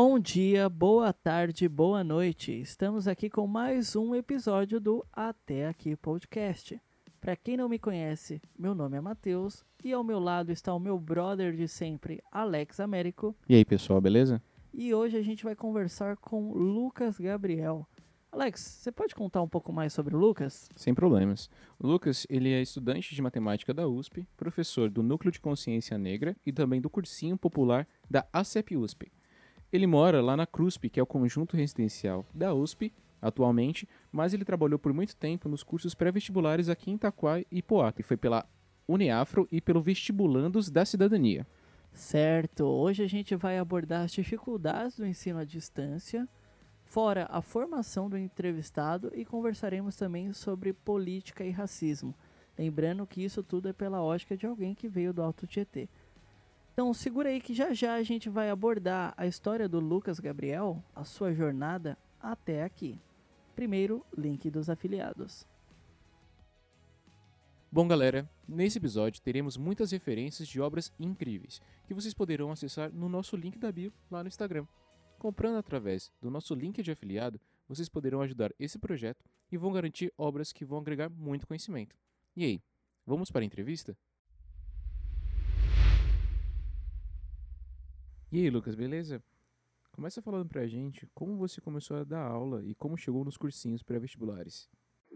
Bom dia, boa tarde, boa noite. Estamos aqui com mais um episódio do Até Aqui Podcast. Para quem não me conhece, meu nome é Matheus e ao meu lado está o meu brother de sempre, Alex Américo. E aí, pessoal, beleza? E hoje a gente vai conversar com Lucas Gabriel. Alex, você pode contar um pouco mais sobre o Lucas? Sem problemas. O Lucas, ele é estudante de matemática da USP, professor do Núcleo de Consciência Negra e também do cursinho popular da ACEP USP. Ele mora lá na CRUSP, que é o conjunto residencial da USP, atualmente, mas ele trabalhou por muito tempo nos cursos pré-vestibulares aqui em Itaquá e Poá, que foi pela Uniafro e pelo Vestibulandos da Cidadania. Certo, hoje a gente vai abordar as dificuldades do ensino à distância, fora a formação do entrevistado e conversaremos também sobre política e racismo. Lembrando que isso tudo é pela ótica de alguém que veio do Alto Tietê. Então segura aí que já já a gente vai abordar a história do Lucas Gabriel, a sua jornada até aqui. Primeiro, link dos afiliados. Bom, galera, nesse episódio teremos muitas referências de obras incríveis que vocês poderão acessar no nosso link da bio lá no Instagram. Comprando através do nosso link de afiliado, vocês poderão ajudar esse projeto e vão garantir obras que vão agregar muito conhecimento. E aí, vamos para a entrevista? E aí, Lucas, beleza? Começa falando pra gente como você começou a dar aula e como chegou nos cursinhos pré-vestibulares.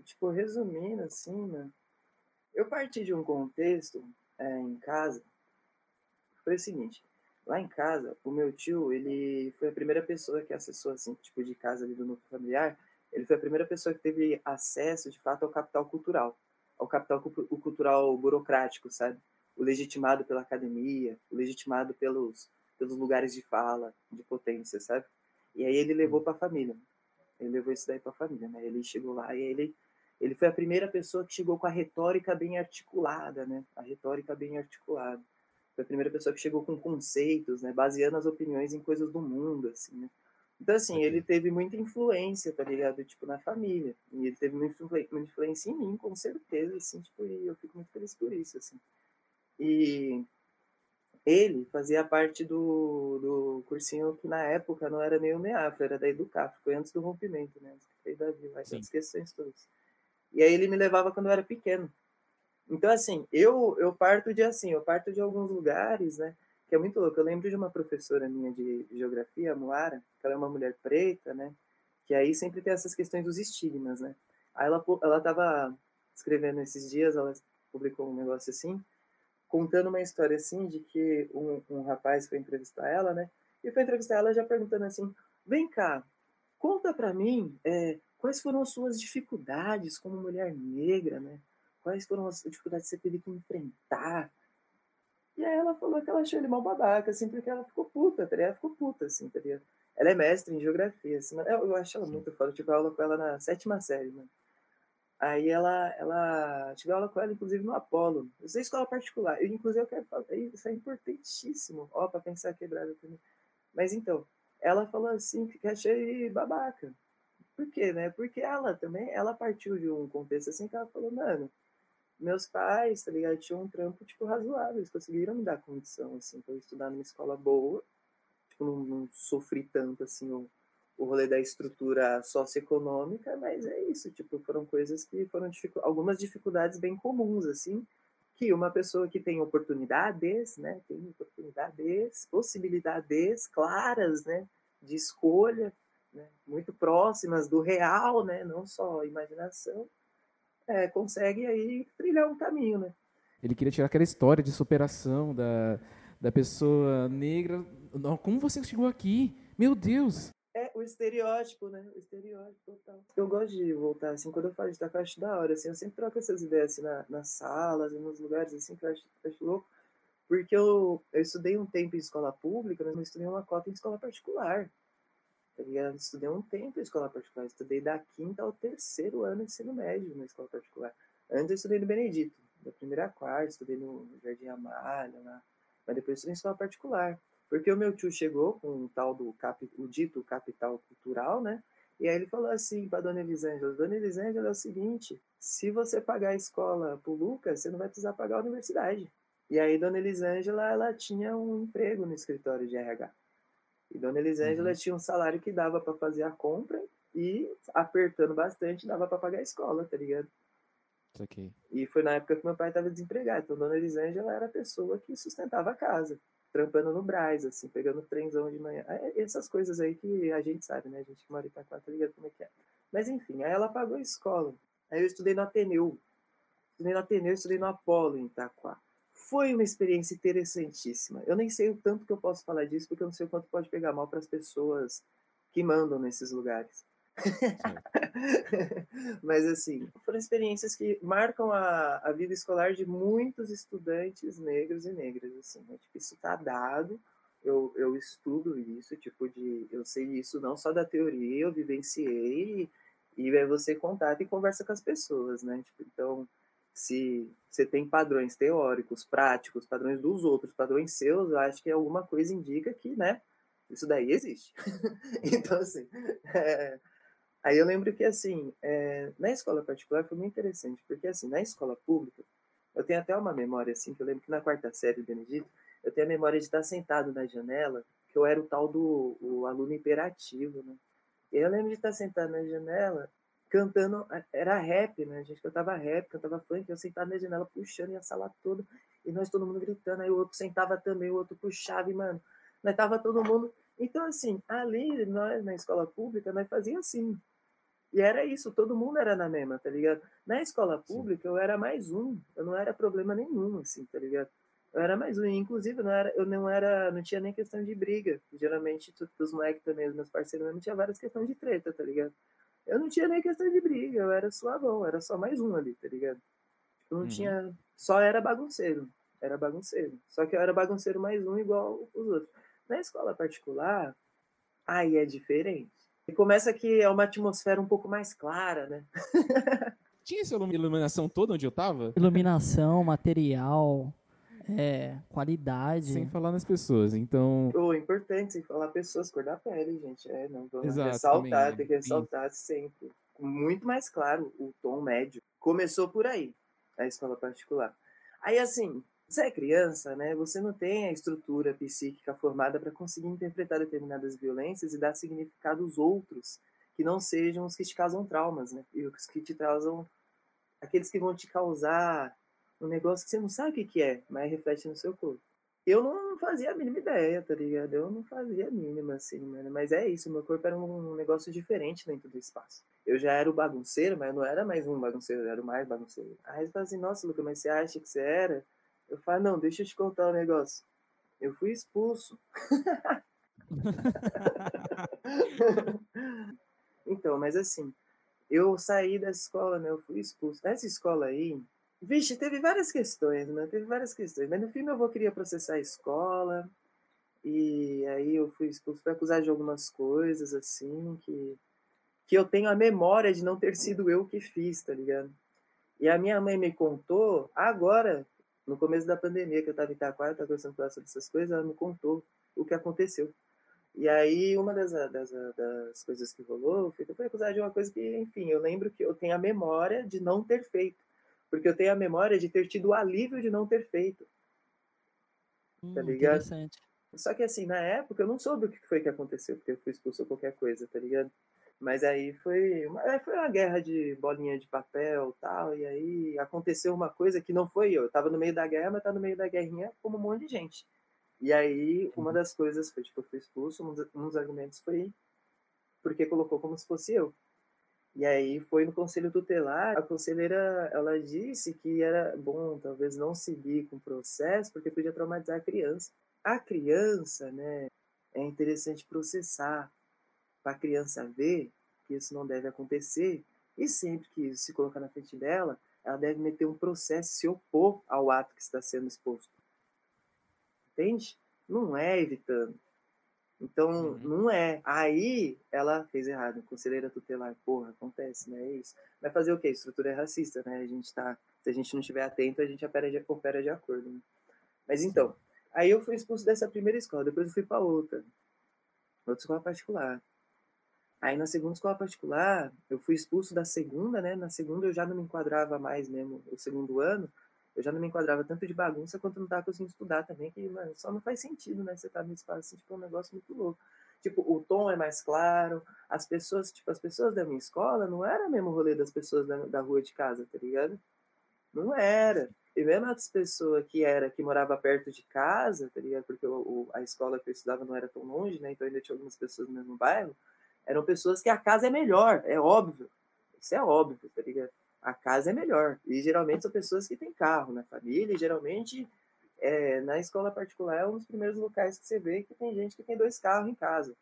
Tipo, resumindo assim, né? Eu parti de um contexto é, em casa. Foi o seguinte, lá em casa, o meu tio, ele foi a primeira pessoa que acessou, assim, tipo, de casa ali do núcleo familiar, ele foi a primeira pessoa que teve acesso, de fato, ao capital cultural. Ao capital cultural burocrático, sabe? O legitimado pela academia, o legitimado pelos pelos lugares de fala, de potência, sabe? E aí ele levou para a família. Ele levou isso daí para a família, né? Ele chegou lá e ele ele foi a primeira pessoa que chegou com a retórica bem articulada, né? A retórica bem articulada. Foi a primeira pessoa que chegou com conceitos, né? Baseando as opiniões em coisas do mundo, assim, né? Então, assim, ele teve muita influência, tá ligado? Tipo, na família. E ele teve muita influência em mim, com certeza, assim, tipo, e eu fico muito feliz por isso, assim. E ele fazia parte do, do cursinho que na época não era nem o NEAF, era da Educaf, foi antes do rompimento, né? Foi da Vila, essas questões todas. E aí ele me levava quando eu era pequeno. Então, assim, eu, eu parto de assim, eu parto de alguns lugares, né? Que é muito louco. Eu lembro de uma professora minha de, de geografia, a Moara, que ela é uma mulher preta, né? Que aí sempre tem essas questões dos estigmas, né? Aí ela, ela tava escrevendo esses dias, ela publicou um negócio assim, contando uma história assim de que um, um rapaz foi entrevistar ela, né? E foi entrevistar ela já perguntando assim: vem cá, conta para mim é, quais foram as suas dificuldades como mulher negra, né? Quais foram as dificuldades que você teve que enfrentar? E aí ela falou que ela achou ele mal babaca, assim, porque ela ficou puta, tá Ela ficou puta, assim, tá? Ela é mestre em geografia, assim, eu, eu acho ela muito foda. Eu tive aula com ela na sétima série, mano. Aí ela, ela tive aula com ela, inclusive, no Apolo. Isso é escola particular. Eu, inclusive, eu quero falar, isso é importantíssimo, ó, para pensar quebrada também. Mas então, ela falou assim que achei babaca. Por quê, né? Porque ela também, ela partiu de um contexto assim que ela falou, mano, meus pais, tá ligado, tinham um trampo, tipo, razoável, eles conseguiram me dar condição, assim, pra eu estudar numa escola boa, tipo, não, não sofri tanto, assim, o, o rolê da estrutura socioeconômica, mas é isso, tipo, foram coisas que foram dificu algumas dificuldades bem comuns, assim, que uma pessoa que tem oportunidades, né, tem oportunidades, possibilidades claras, né, de escolha, né, muito próximas do real, né, não só imaginação, é, consegue aí trilhar um caminho, né. Ele queria tirar aquela história de superação da, da pessoa negra. Como você chegou aqui? Meu Deus! É, o estereótipo, né? O estereótipo total. Eu gosto de voltar, assim, quando eu falo de taco, eu acho da hora, assim, eu sempre troco essas ideias, assim, na, nas salas nos lugares, assim, que eu acho, acho louco, porque eu, eu estudei um tempo em escola pública, mas não estudei uma cota em escola particular, tá? Estudei um tempo em escola particular, estudei da quinta ao terceiro ano de ensino médio na escola particular. Antes eu estudei no Benedito, da primeira a quarta, estudei no Jardim Amália, lá, mas depois estudei em escola particular. Porque o meu tio chegou com o tal do cap, o dito capital cultural, né? E aí ele falou assim para dona Elisângela: Dona Elisângela, é o seguinte, se você pagar a escola pro Lucas, você não vai precisar pagar a universidade. E aí dona Elisângela, ela tinha um emprego no escritório de RH. E Dona Elisângela Uhum. tinha um salário que dava para fazer a compra e, apertando bastante, dava para pagar a escola, tá ligado? Isso aqui. E foi na época que meu pai estava desempregado. Então, Dona Elisângela era a pessoa que sustentava a casa, trampando no Braz, assim, pegando trenzão de manhã. É, Essas coisas aí que a gente sabe, né? A gente que mora em Itaquá tá ligado como é que é. Mas, enfim, aí ela pagou a escola. Aí eu estudei no Ateneu. Estudei no Ateneu, estudei no Apolo em Itaquá. Foi uma experiência interessantíssima. Eu nem sei o tanto que eu posso falar disso, porque eu não sei o quanto pode pegar mal para as pessoas que mandam nesses lugares. Mas assim, foram experiências que marcam a, a vida escolar de muitos estudantes negros e negras. Assim, né? tipo, isso está dado. Eu, eu estudo isso, tipo de, eu sei isso não só da teoria, eu vivenciei e aí você contata e conversa com as pessoas, né? Tipo, então, se você tem padrões teóricos, práticos, padrões dos outros, padrões seus, eu acho que alguma coisa indica que, né? Isso daí existe. então, assim, é, Aí eu lembro que, assim, é, na escola particular foi muito interessante, porque, assim, na escola pública, eu tenho até uma memória, assim, que eu lembro que na quarta série do Benedito, eu tenho a memória de estar sentado na janela, que eu era o tal do o aluno imperativo, né? E eu lembro de estar sentado na janela, cantando, era rap, né? A gente cantava rap, cantava funk, eu sentado na janela, puxando e a sala toda, e nós todo mundo gritando, aí o outro sentava também, o outro puxava, e, mano, nós tava todo mundo... Então, assim, ali, nós, na escola pública, nós fazia assim, e era isso, todo mundo era na mesma, tá ligado? Na escola pública eu era mais um, eu não era problema nenhum, assim, tá ligado? Eu era mais um, inclusive não era, eu não era, não tinha nem questão de briga. Geralmente, os moleques também, os meus parceiros mesmo, tinha várias questões de treta, tá ligado? Eu não tinha nem questão de briga, eu era suavão, era só mais um ali, tá ligado? Eu não Uhum. tinha, só era bagunceiro, era bagunceiro. Só que eu era bagunceiro mais um igual os outros. Na escola particular, aí é diferente. E começa que é uma atmosfera um pouco mais clara, né? Tinha essa ilumi- iluminação toda onde eu tava? Iluminação, material, é, qualidade. Sem falar nas pessoas. Então, O importante sem falar pessoas, cor da pele, gente. É, não vamos Exato, ressaltar, também, tem que sim. ressaltar sempre. Muito mais claro o tom médio. Começou por aí, a escola particular. Aí, assim, você é criança, né? Você não tem a estrutura psíquica formada para conseguir interpretar determinadas violências e dar significados outros que não sejam os que te causam traumas, né? E os que te causam aqueles que vão te causar um negócio que você não sabe o que, é, mas reflete no seu corpo. Eu não fazia a mínima ideia, tá ligado? Eu não fazia a mínima, assim, mano. Mas é isso, meu corpo era um negócio diferente dentro do espaço. Eu já era o bagunceiro, mas eu não era mais um bagunceiro, eu era o mais bagunceiro. Aí você fala assim, nossa, Luca, mas você acha que você era? Eu falo, não, deixa eu te contar um negócio. Eu fui expulso. então, mas assim, eu saí da escola, né? Eu fui expulso. Essa escola aí, vixe, teve várias questões, né? Teve várias questões. Mas no fim, meu avô queria processar a escola. E aí eu fui expulso, fui acusado de algumas coisas, assim, que, que eu tenho a memória de não ter sido eu que fiz, tá ligado? E a minha mãe me contou agora, no começo da pandemia, que eu estava em Itaquá, eu estava conversando com ela sobre essas coisas, ela me contou o que aconteceu. E aí, uma das, das, das coisas que rolou foi que eu fui acusado de uma coisa que, enfim, eu lembro que eu tenho a memória de não ter feito. Porque eu tenho a memória de ter tido o alívio de não ter feito. Hum, tá ligado? Interessante. Só que, assim, na época eu não soube o que foi que aconteceu, porque eu fui expulso ou qualquer coisa, tá ligado? Mas aí foi uma, foi uma guerra de bolinha de papel tal, e aí aconteceu uma coisa que não foi eu. Eu tava no meio da guerra, mas tá no meio da guerrinha como um monte de gente. E aí uma das coisas foi, tipo, eu fui expulso, um dos, um dos argumentos foi porque colocou como se fosse eu. E aí foi no conselho tutelar, a conselheira, ela disse que era bom talvez não seguir com o processo, porque podia traumatizar a criança. A criança, né, é interessante processar para a criança ver que isso não deve acontecer e sempre que isso se colocar na frente dela, ela deve meter um processo e se opor ao ato que está sendo exposto. Entende? Não é evitando. Então, Uhum. não é. Aí, ela fez errado. Conselheira tutelar, porra, acontece, né? É isso. Vai fazer o quê? Estrutura é racista, né? A gente tá... Se a gente não estiver atento, a gente opera de, opera de acordo, né? Mas então, aí eu fui expulso dessa primeira escola, depois eu fui para outra. Outra escola particular. Aí na segunda escola particular, eu fui expulso da segunda, né? Na segunda eu já não me enquadrava mais mesmo, o segundo ano, eu já não me enquadrava tanto de bagunça quanto não tava conseguindo estudar também, que, mano, só não faz sentido, né? Você tá no espaço assim, tipo, um negócio muito louco. Tipo, o tom é mais claro, as pessoas, tipo, as pessoas da minha escola não era mesmo o rolê das pessoas da, da rua de casa, tá ligado? Não era. E mesmo as pessoas que era, que morava perto de casa, tá ligado? Porque o, o, a escola que eu estudava não era tão longe, né? Então ainda tinha algumas pessoas no mesmo bairro. Eram pessoas que a casa é melhor, é óbvio. Isso é óbvio, tá ligado? A casa é melhor. E geralmente são pessoas que têm carro na família, e geralmente é, na escola particular é um dos primeiros locais que você vê que tem gente que tem dois carros em casa.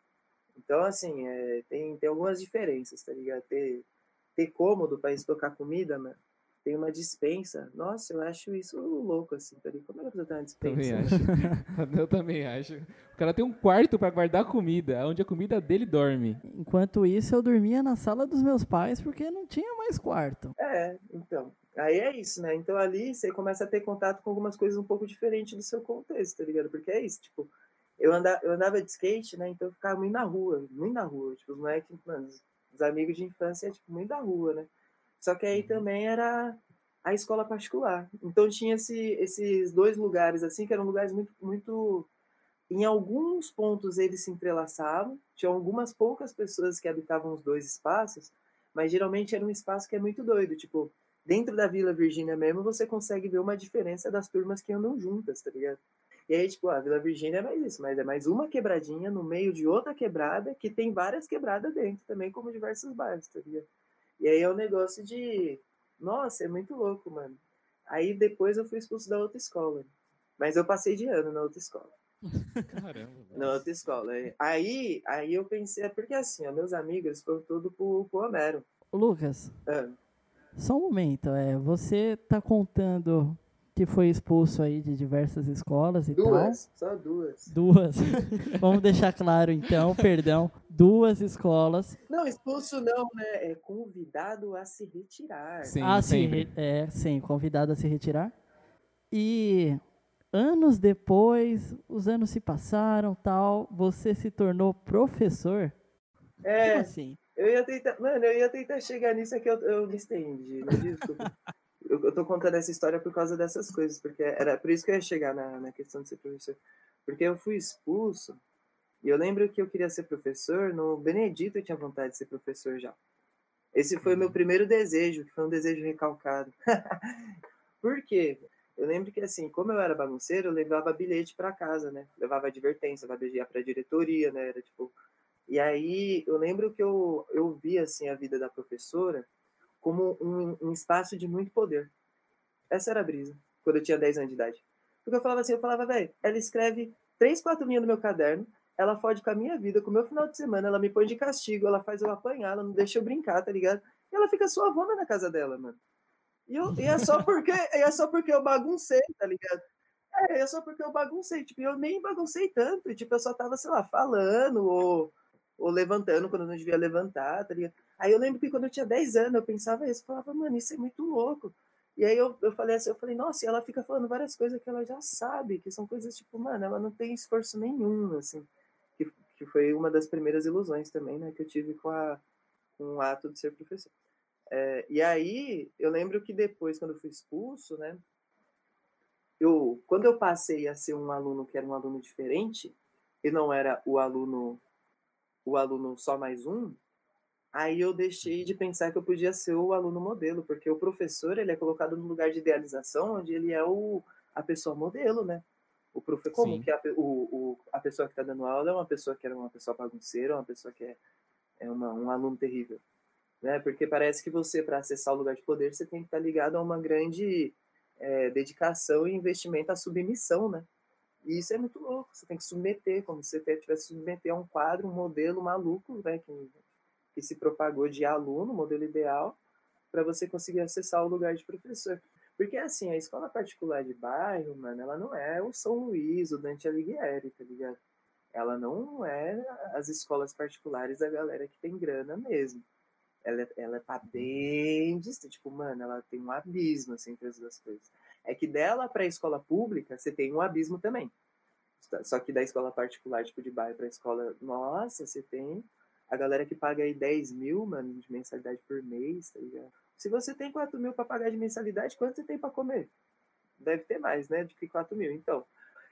Então, assim, é, tem, tem algumas diferenças, tá ligado? Ter, ter cômodo para estocar comida, mano, tem uma dispensa. Nossa, eu acho isso louco, assim, ligado? Como é que você tem uma dispensa? Também né? acho. eu também acho. O cara tem um quarto para guardar comida, onde a comida dele dorme. Enquanto isso, eu dormia na sala dos meus pais porque não tinha mais quarto. É, então. Aí é isso, né? Então ali você começa a ter contato com algumas coisas um pouco diferentes do seu contexto, tá ligado? Porque é isso, tipo, eu andava, eu andava de skate, né? Então eu ficava muito na rua, muito na rua. Tipo, os moleques, mano, os amigos de infância, tipo, muito na rua, né? Só que aí também era a escola particular. Então tinha esse, esses dois lugares, assim, que eram lugares muito, muito. Em alguns pontos eles se entrelaçavam, tinha algumas poucas pessoas que habitavam os dois espaços, mas geralmente era um espaço que é muito doido. Tipo, dentro da Vila Virgínia mesmo, você consegue ver uma diferença das turmas que andam juntas, tá ligado? E aí, tipo, a Vila Virgínia é mais isso, mas é mais uma quebradinha no meio de outra quebrada que tem várias quebradas dentro também, como diversos bairros, tá ligado? E aí é um negócio de. Nossa, é muito louco, mano. Aí depois eu fui expulso da outra escola. Mas eu passei de ano na outra escola. Caramba. Na outra escola. Aí, aí eu pensei, é porque assim, ó, meus amigos foram tudo pro, pro Homero. Lucas, Ah, só um momento. É, você tá contando que foi expulso aí de diversas escolas e duas, só duas. tal? Duas. Vamos deixar claro então, perdão. Duas escolas. Não, expulso não, né? É convidado a se retirar. Sim, ah, sim, sempre. é, sim, convidado a se retirar. E anos depois, os anos se passaram, tal, você se tornou professor? É, Como assim? eu ia tentar. Mano, eu ia tentar chegar nisso aqui, eu, eu me estendi, né? Desculpa. eu, eu tô contando essa história por causa dessas coisas, porque era por isso que eu ia chegar na, na questão de ser professor. Porque eu fui expulso, e eu lembro que eu queria ser professor, no Benedito eu tinha vontade de ser professor já. Esse foi o meu primeiro desejo, que foi um desejo recalcado. por quê? Eu lembro que, assim, como eu era bagunceiro, eu levava bilhete para casa, né? Levava advertência, ia pra diretoria, né? Era tipo. E aí, eu lembro que eu, eu vi, assim, a vida da professora como um, um espaço de muito poder. Essa era a brisa, quando eu tinha 10 anos de idade. Porque eu falava assim, eu falava, velho, ela escreve três, quatro linhas no meu caderno, ela fode com a minha vida, com o meu final de semana, ela me põe de castigo, ela faz eu apanhar, ela não deixa eu brincar, tá ligado? E ela fica suavona na casa dela, mano. E, eu, e é só porque é só porque eu baguncei, tá ligado? É, é só porque eu baguncei, tipo, eu nem baguncei tanto, tipo, eu só tava, sei lá, falando ou, ou levantando quando eu não devia levantar, tá ligado? Aí eu lembro que quando eu tinha 10 anos, eu pensava isso, eu falava, mano, isso é muito louco. E aí eu, eu falei assim, eu falei, nossa, e ela fica falando várias coisas que ela já sabe, que são coisas tipo, mano, ela não tem esforço nenhum, assim. Que, que foi uma das primeiras ilusões também, né, que eu tive com, a, com o ato de ser professor. É, e aí, eu lembro que depois, quando eu fui expulso, né, eu, quando eu passei a ser um aluno que era um aluno diferente, e não era o aluno, o aluno só mais um, aí eu deixei de pensar que eu podia ser o aluno modelo, porque o professor, ele é colocado no lugar de idealização, onde ele é o, a pessoa modelo, né? O profe, como Sim. que a, o, o, a pessoa que está dando aula é uma pessoa que era uma pessoa bagunceira, uma pessoa que é, é uma, um aluno terrível, né? Porque parece que você, para acessar o lugar de poder, você tem que estar ligado a uma grande é, dedicação e investimento à submissão, né? E isso é muito louco, você tem que submeter, como se você tivesse que submeter a um quadro, um modelo maluco, né? Que, que se propagou de aluno, modelo ideal, para você conseguir acessar o lugar de professor. Porque, assim, a escola particular de bairro, mano, ela não é o São Luís, o Dante Alighieri, tá ligado? Ela não é as escolas particulares da galera que tem grana mesmo. Ela, ela tá bem distante. Tipo, mano, ela tem um abismo, assim, entre as duas coisas. É que dela pra escola pública, você tem um abismo também. Só que da escola particular, tipo, de bairro pra escola, nossa, você tem a galera que paga aí 10 mil, mano, de mensalidade por mês, tá ligado? Se você tem 4 mil pra pagar de mensalidade, quanto você tem pra comer? Deve ter mais, né, do que 4 mil. Então,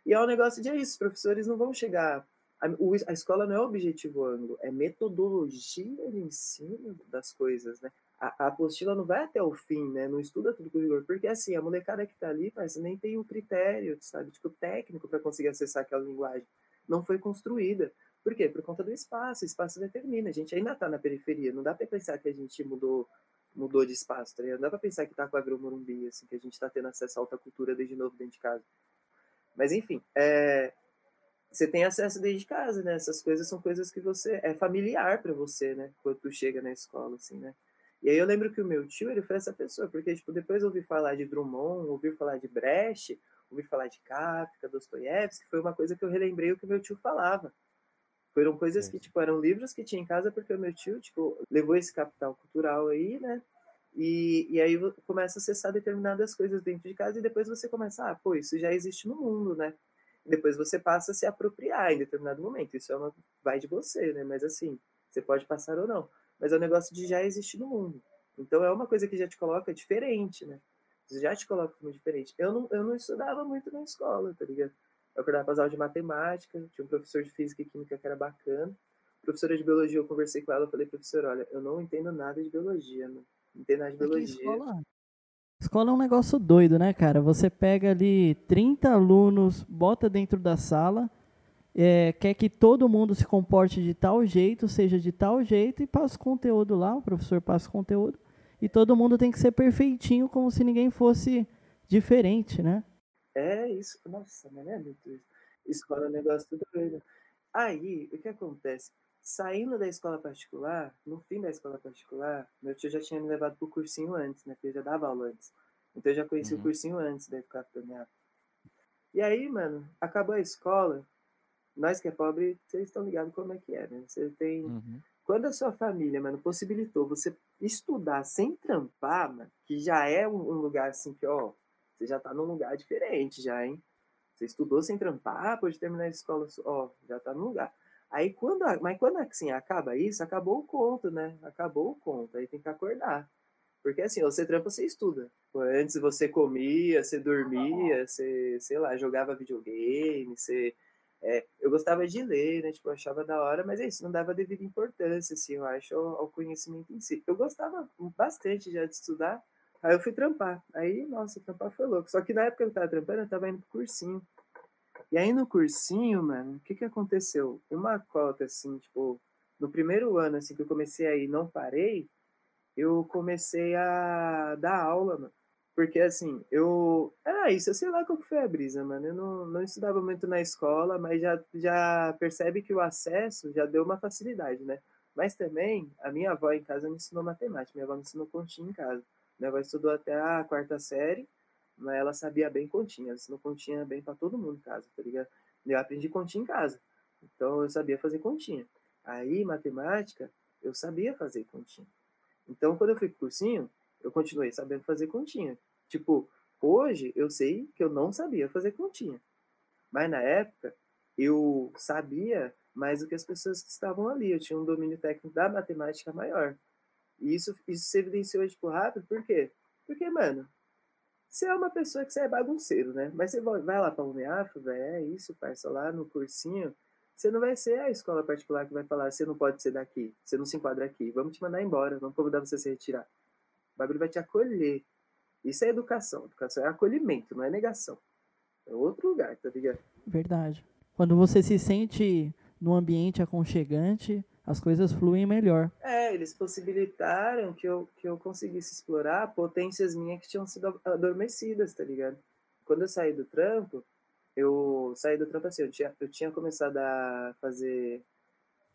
e é um negócio de é isso, os professores não vão chegar A, a escola não é objetivo ângulo, é metodologia de ensino das coisas, né? A, a, apostila não vai até o fim, né? Não estuda tudo com rigor. Porque, assim, a molecada que tá ali, mas nem tem o um critério, sabe? Tipo, técnico para conseguir acessar aquela linguagem. Não foi construída. Por quê? Por conta do espaço. O espaço determina. A gente ainda tá na periferia. Não dá para pensar que a gente mudou mudou de espaço, tá? Não dá pra pensar que com a Morumbi, assim, que a gente tá tendo acesso à alta cultura desde novo dentro de casa. Mas, enfim, é, você tem acesso desde casa, né? Essas coisas são coisas que você é familiar para você, né? Quando tu chega na escola, assim, né? E aí eu lembro que o meu tio, ele foi essa pessoa, porque tipo, depois eu ouvi falar de Drummond, ouvi falar de Brecht, ouvi falar de Kafka, Dostoiévski, foi uma coisa que eu relembrei o que meu tio falava. Foram coisas que, tipo, eram livros que tinha em casa porque o meu tio, tipo, levou esse capital cultural aí, né? E, e aí começa a acessar determinadas coisas dentro de casa e depois você começa, ah, pô, isso já existe no mundo, né? depois você passa a se apropriar em determinado momento. Isso é uma vai de você, né? Mas assim, você pode passar ou não. Mas é um negócio de já existir no mundo. Então é uma coisa que já te coloca diferente, né? Já te coloca como diferente. Eu não, eu não estudava muito na escola, tá ligado? Eu acordava para as aulas de matemática, tinha um professor de física e química que era bacana. Professora de biologia, eu conversei com ela, eu falei, professor, olha, eu não entendo nada de biologia, não entendo nada de biologia. Escola, Escola é um negócio doido, né, cara? Você pega ali 30 alunos, bota dentro da sala, é, quer que todo mundo se comporte de tal jeito, seja de tal jeito, e passa o conteúdo lá, o professor passa o conteúdo, e todo mundo tem que ser perfeitinho, como se ninguém fosse diferente, né? É isso. Nossa, mas é muito isso. Escola é um negócio tudo doido. Aí, o que acontece? Saindo da escola particular, no fim da escola particular, meu tio já tinha me levado pro cursinho antes, né? Porque eu já dava aula antes. Então eu já conheci uhum. o cursinho antes da ficar capitanhado. E aí, mano, acabou a escola. Nós que é pobre, vocês estão ligados como é que é, né? Você tem. Uhum. Quando a sua família, mano, possibilitou você estudar sem trampar, mano, que já é um, um lugar assim que, ó, você já tá num lugar diferente já, hein? Você estudou sem trampar, pode terminar a escola, ó, já tá no lugar. Aí quando, mas quando assim acaba isso, acabou o conto, né? Acabou o conto, aí tem que acordar. Porque assim, você trampa, você estuda. Antes você comia, você dormia, você, sei lá, jogava videogame, você... É, eu gostava de ler, né? Tipo, achava da hora, mas é isso, não dava devida importância, assim, eu acho, ao, ao conhecimento em si. Eu gostava bastante já de estudar, aí eu fui trampar. Aí, nossa, trampar foi louco. Só que na época que eu tava trampando, eu tava indo pro cursinho. E aí no cursinho, mano, o que que aconteceu? Uma cota, assim, tipo, no primeiro ano, assim, que eu comecei aí não parei, eu comecei a dar aula, mano. Porque, assim, eu... Ah, isso, eu sei lá qual foi a brisa, mano. Eu não, não estudava muito na escola, mas já, já percebe que o acesso já deu uma facilidade, né? Mas também, a minha avó em casa me ensinou matemática. Minha avó me ensinou continha em casa. Minha avó estudou até a quarta série mas ela sabia bem continha, ela ensinou continha bem para todo mundo em casa, tá ligado? Eu aprendi continha em casa, então eu sabia fazer continha. Aí, matemática, eu sabia fazer continha. Então, quando eu fui pro cursinho, eu continuei sabendo fazer continha. Tipo, hoje eu sei que eu não sabia fazer continha. Mas na época, eu sabia mais do que as pessoas que estavam ali. Eu tinha um domínio técnico da matemática maior. E isso, isso se evidenciou, tipo, rápido, por quê? Porque, mano, você é uma pessoa que você é bagunceiro, né? Mas você vai lá para o UNEAF, velho, é isso, parça, lá no cursinho, você não vai ser a escola particular que vai falar, você não pode ser daqui, você não se enquadra aqui, vamos te mandar embora, vamos convidar você a se retirar. O bagulho vai te acolher. Isso é educação. Educação é acolhimento, não é negação. É outro lugar, tá ligado? Verdade. Quando você se sente num ambiente aconchegante, as coisas fluem melhor. É, eles possibilitaram que eu, que eu conseguisse explorar potências minhas que tinham sido adormecidas, tá ligado? Quando eu saí do trampo, eu saí do trampo assim, eu tinha, eu tinha começado a fazer.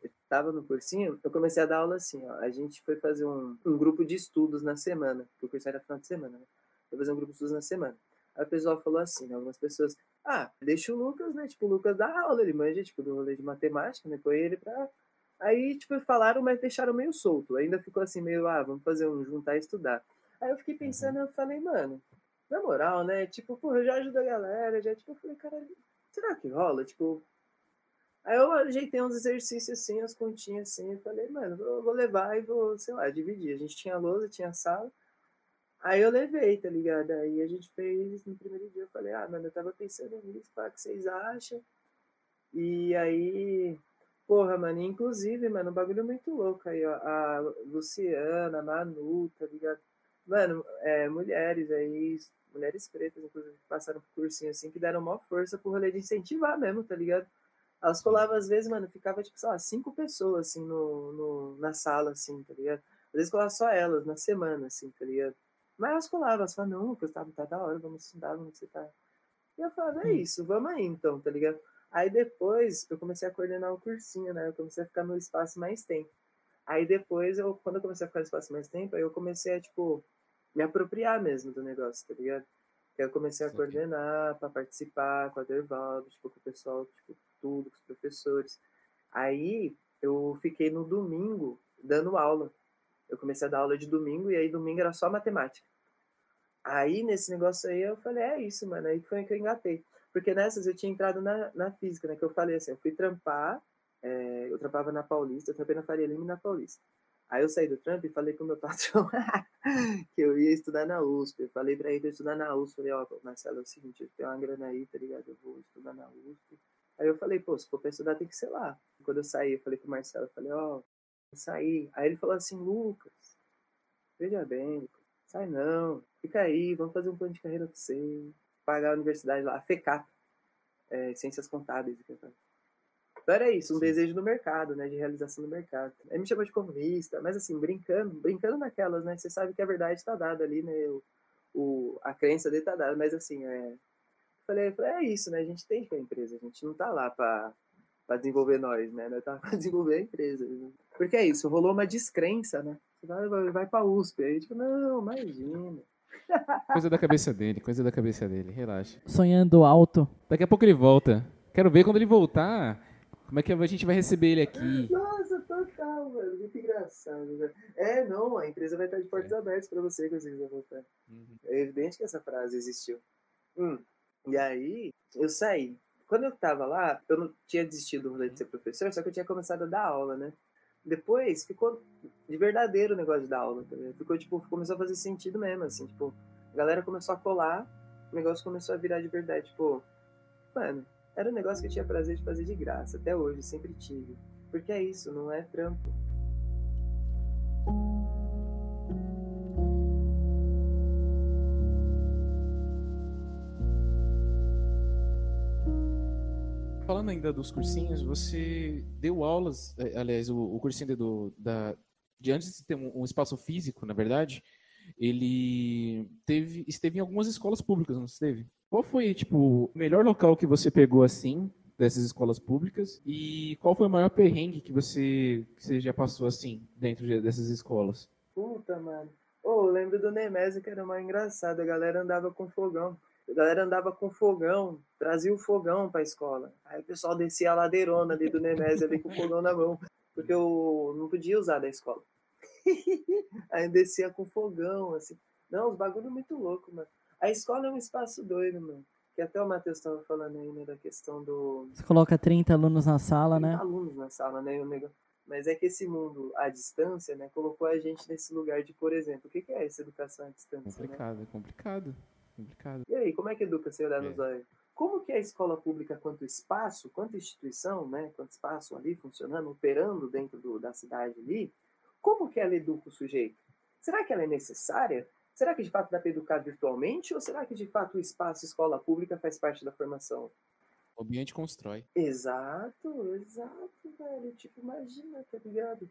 Eu tava no cursinho, eu comecei a dar aula assim, ó. A gente foi fazer um, um grupo de estudos na semana, porque o curso era final de semana, né? Foi fazer um grupo de estudos na semana. Aí o pessoal falou assim, né? Algumas pessoas, ah, deixa o Lucas, né? Tipo, o Lucas dá aula, ele manja, tipo, do rolê de matemática, né? Põe ele pra Aí, tipo, falaram, mas deixaram meio solto. Ainda ficou assim, meio, ah, vamos fazer um juntar e estudar. Aí eu fiquei pensando, eu falei, mano, na moral, né? Tipo, eu já ajudo a galera, já, tipo, eu falei, cara, será que rola? Tipo. Aí eu ajeitei uns exercícios assim, as continhas assim, eu falei, mano, eu vou levar e vou, sei lá, dividir. A gente tinha lousa, tinha sala. Aí eu levei, tá ligado? Aí a gente fez no primeiro dia, eu falei, ah, mano, eu tava pensando nisso, o que vocês acham? E aí, porra, mano, inclusive, mano, um bagulho muito louco aí, ó. A Luciana, a Manu, tá ligado? Mano, é, mulheres aí, mulheres pretas, inclusive, que passaram por cursinho assim, que deram maior força pro rolê de incentivar mesmo, tá ligado? Elas colavam, às vezes, mano, ficava, tipo, sei lá, cinco pessoas, assim, no, no, na sala, assim, tá ligado? Às vezes colava só elas, na semana, assim, tá ligado? Mas elas colavam, elas falavam, não, Lucas, tá, tá da hora, vamos estudar, vamos você tá. E eu falava, é isso, vamos aí então, tá ligado? Aí depois eu comecei a coordenar o cursinho, né? Eu comecei a ficar no espaço mais tempo. Aí depois, eu, quando eu comecei a ficar no espaço mais tempo, aí eu comecei a, tipo, me apropriar mesmo do negócio, tá ligado? Aí eu comecei a Sim. coordenar, para participar com a Dervaldo, tipo, com o pessoal, tipo, tudo, com os professores. Aí eu fiquei no domingo dando aula. Eu comecei a dar aula de domingo e aí domingo era só matemática. Aí nesse negócio aí eu falei, é isso, mano. Aí foi que eu engatei. Porque nessas eu tinha entrado na, na física, né? Que eu falei assim, eu fui trampar, é, eu trampava na Paulista, eu trampei na Faria Lima e na Paulista. Aí eu saí do trampo e falei com o meu patrão que eu ia estudar na USP. Eu falei pra ele que eu ia estudar na USP. Falei, ó, oh, Marcelo, é o seguinte, eu tenho uma grana aí, tá ligado? Eu vou estudar na USP. Aí eu falei, pô, se for pra estudar tem que ser lá. Quando eu saí, eu falei com o Marcelo, eu falei, ó, oh, eu saí. Aí ele falou assim, Lucas, veja bem, sai não, fica aí, vamos fazer um plano de carreira pra você. Pagar a universidade lá, a FECAP, é, Ciências Contábeis. Então era isso, um desejo do mercado, né, de realização do mercado. Aí me chamou de comunista, mas assim, brincando, brincando naquelas, né, você sabe que a verdade está dada ali, né, o, o, a crença dele está dada, mas assim, é, Falei, falei, é isso, né? A gente tem que a empresa, a gente não tá lá para para desenvolver nós, né? Nós tá para desenvolver a empresa. Né? Porque é isso, rolou uma descrença, né? Você vai, vai, vai para USP. Aí, tipo, não, imagina. Coisa da cabeça dele, coisa da cabeça dele, relaxa. Sonhando alto. Daqui a pouco ele volta. Quero ver quando ele voltar, como é que a gente vai receber ele aqui. Nossa, total, mano. Muito engraçado, velho. É, não, a empresa vai estar de portas é. abertas para você quando você quiser voltar. Uhum. É evidente que essa frase existiu. Hum. E aí, eu saí. Quando eu tava lá, eu não tinha desistido do rolê de ser professor, só que eu tinha começado a dar aula, né? Depois ficou de verdadeiro o negócio dar aula, tá Ficou, tipo, começou a fazer sentido mesmo, assim, tipo, a galera começou a colar, o negócio começou a virar de verdade, tipo, mano, era um negócio que eu tinha prazer de fazer de graça, até hoje, sempre tive. Porque é isso, não é trampo. Falando ainda dos cursinhos, você deu aulas, eh, aliás, o, o cursinho do, da, de antes de ter um, um, espaço físico, na verdade, ele teve, esteve em algumas escolas públicas, não esteve? Qual foi, tipo, o melhor local que você pegou assim, dessas escolas públicas, e qual foi o maior perrengue que você, que você já passou assim, dentro dessas escolas? Puta, mano. Oh, eu lembro do Nemésio que era mais engraçado, a galera andava com fogão. A galera andava com fogão, trazia o fogão para a escola. Aí o pessoal descia a ladeirona ali do Nemésio ali com o fogão na mão, porque eu não podia usar da escola. Aí descia com fogão, assim. Não, os bagulho muito louco, mano. A escola é um espaço doido, mano. Que até o Matheus estava falando aí, né, da questão do. Você coloca 30 alunos na sala, 30 né? alunos na sala, né? O negócio. Mas é que esse mundo à distância, né, colocou a gente nesse lugar de, por exemplo, o que é essa educação à distância? Complicado, né? é complicado. Complicado. E aí, como é que educa sem olhar é. nos olhos? Como que a escola pública, quanto espaço, quanto instituição, né, quanto espaço ali funcionando, operando dentro do, da cidade ali, como que ela educa o sujeito? Será que ela é necessária? Será que de fato dá para educar virtualmente ou será que de fato o espaço escola pública faz parte da formação? O ambiente constrói. Exato, exato, velho. Tipo, imagina, tá ligado?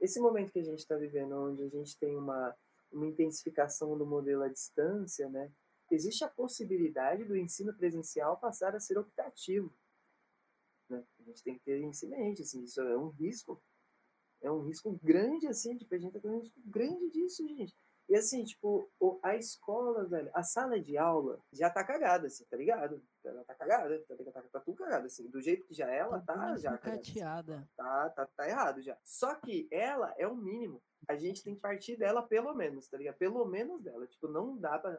Esse momento que a gente está vivendo, onde a gente tem uma, uma intensificação do modelo à distância, né? Existe a possibilidade do ensino presencial passar a ser optativo. Né? A gente tem que ter isso em mente, assim, isso é um risco, é um risco grande, assim, tipo, a gente tá correndo um risco grande disso, gente. E assim, tipo, a escola, velho, a sala de aula já tá cagada, assim, tá ligado? Ela tá cagada, tá, tá, tá tudo cagado, assim, do jeito que já ela tá, tá já cateada. Assim, tá, tá, tá errado já. Só que ela é o mínimo. A gente tem que partir dela pelo menos, tá ligado? Pelo menos dela. Tipo, não dá pra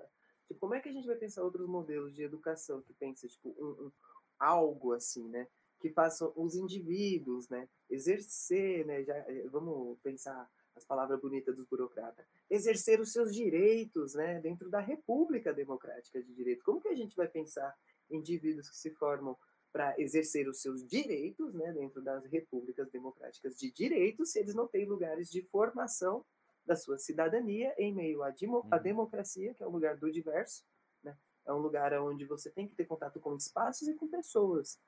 Tipo, como é que a gente vai pensar outros modelos de educação que pensa, tipo, um, um algo assim, né? Que façam os indivíduos, né? Exercer, né? Já, eh, vamos pensar as palavras bonitas dos burocratas. Exercer os seus direitos, né? Dentro da República Democrática de Direito. Como que a gente vai pensar indivíduos que se formam para exercer os seus direitos, né, dentro das repúblicas democráticas de direitos, se eles não têm lugares de formação da sua cidadania em meio à, à uhum. democracia, que é o lugar do diverso, né? É um lugar onde você tem que ter contato com espaços e com pessoas.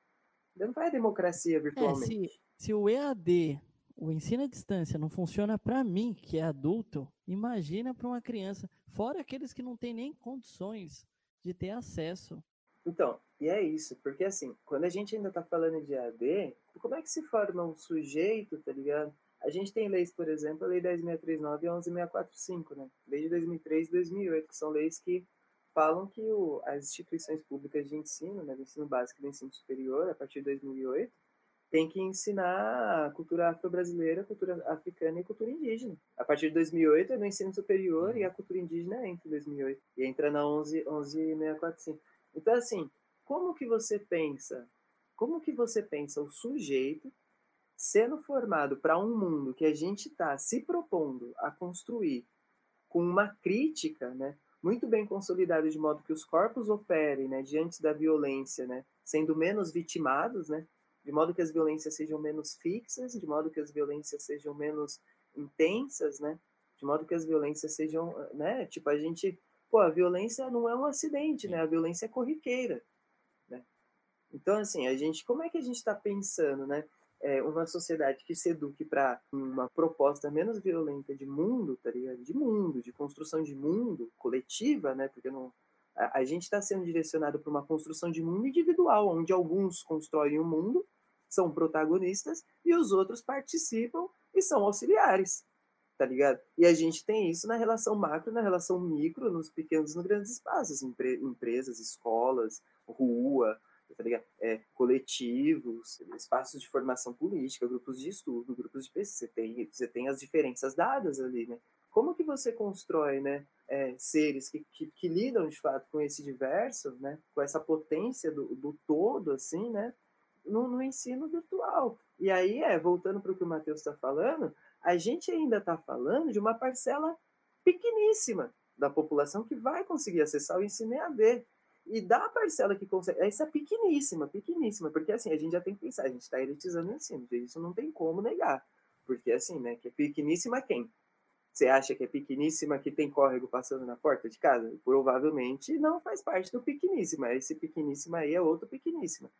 Não vai a democracia virtualmente. É, se, se o EAD, o ensino à distância, não funciona para mim, que é adulto, imagina para uma criança, fora aqueles que não têm nem condições de ter acesso. Então, e é isso, porque assim, quando a gente ainda está falando de EAD, como é que se forma um sujeito, tá ligado? A gente tem leis, por exemplo, a Lei 10.639 e a 11.645, né? Desde 2003 e 2008, que são leis que falam que o, as instituições públicas de ensino, né, do ensino básico e do ensino superior, a partir de 2008, tem que ensinar a cultura afro-brasileira, cultura africana e cultura indígena. A partir de 2008 é no ensino superior e a cultura indígena entra em 2008 e entra na 11, 11.645. Então, assim, como que você pensa? Como que você pensa o sujeito sendo formado para um mundo que a gente está se propondo a construir com uma crítica, né, muito bem consolidada de modo que os corpos operem, né, diante da violência, né, sendo menos vitimados, né, de modo que as violências sejam menos fixas, de modo que as violências sejam menos intensas, né, de modo que as violências sejam, né, tipo a gente, pô, a violência não é um acidente, né, a violência é corriqueira, né. Então assim, a gente, como é que a gente está pensando, né? É, uma sociedade que se eduque para uma proposta menos violenta de mundo, tá ligado? De mundo, de construção de mundo coletiva, né? Porque não, a, a gente está sendo direcionado para uma construção de mundo individual, onde alguns constroem o um mundo, são protagonistas, e os outros participam e são auxiliares, tá ligado? E a gente tem isso na relação macro, na relação micro, nos pequenos e nos grandes espaços, empre, empresas, escolas, rua, tá ligado? É, coletivos, espaços de formação política, grupos de estudo, grupos de pesquisa, você tem, você tem as diferenças dadas ali, né? Como que você constrói, né, é, seres que, que, que, lidam de fato com esse diverso, né, com essa potência do, do todo, assim, né, no, no ensino virtual? E aí, é, voltando para o que o Matheus está falando, a gente ainda está falando de uma parcela pequeníssima da população que vai conseguir acessar o ensino EAD. E da parcela que consegue. Essa é pequeníssima, pequeníssima, porque assim, a gente já tem que pensar, a gente está elitizando o ensino, isso não tem como negar. Porque assim, né, que é pequeníssima quem? Você acha que é pequeníssima que tem córrego passando na porta de casa? Provavelmente não faz parte do pequeníssima. Esse pequeníssima aí é outro pequeníssima.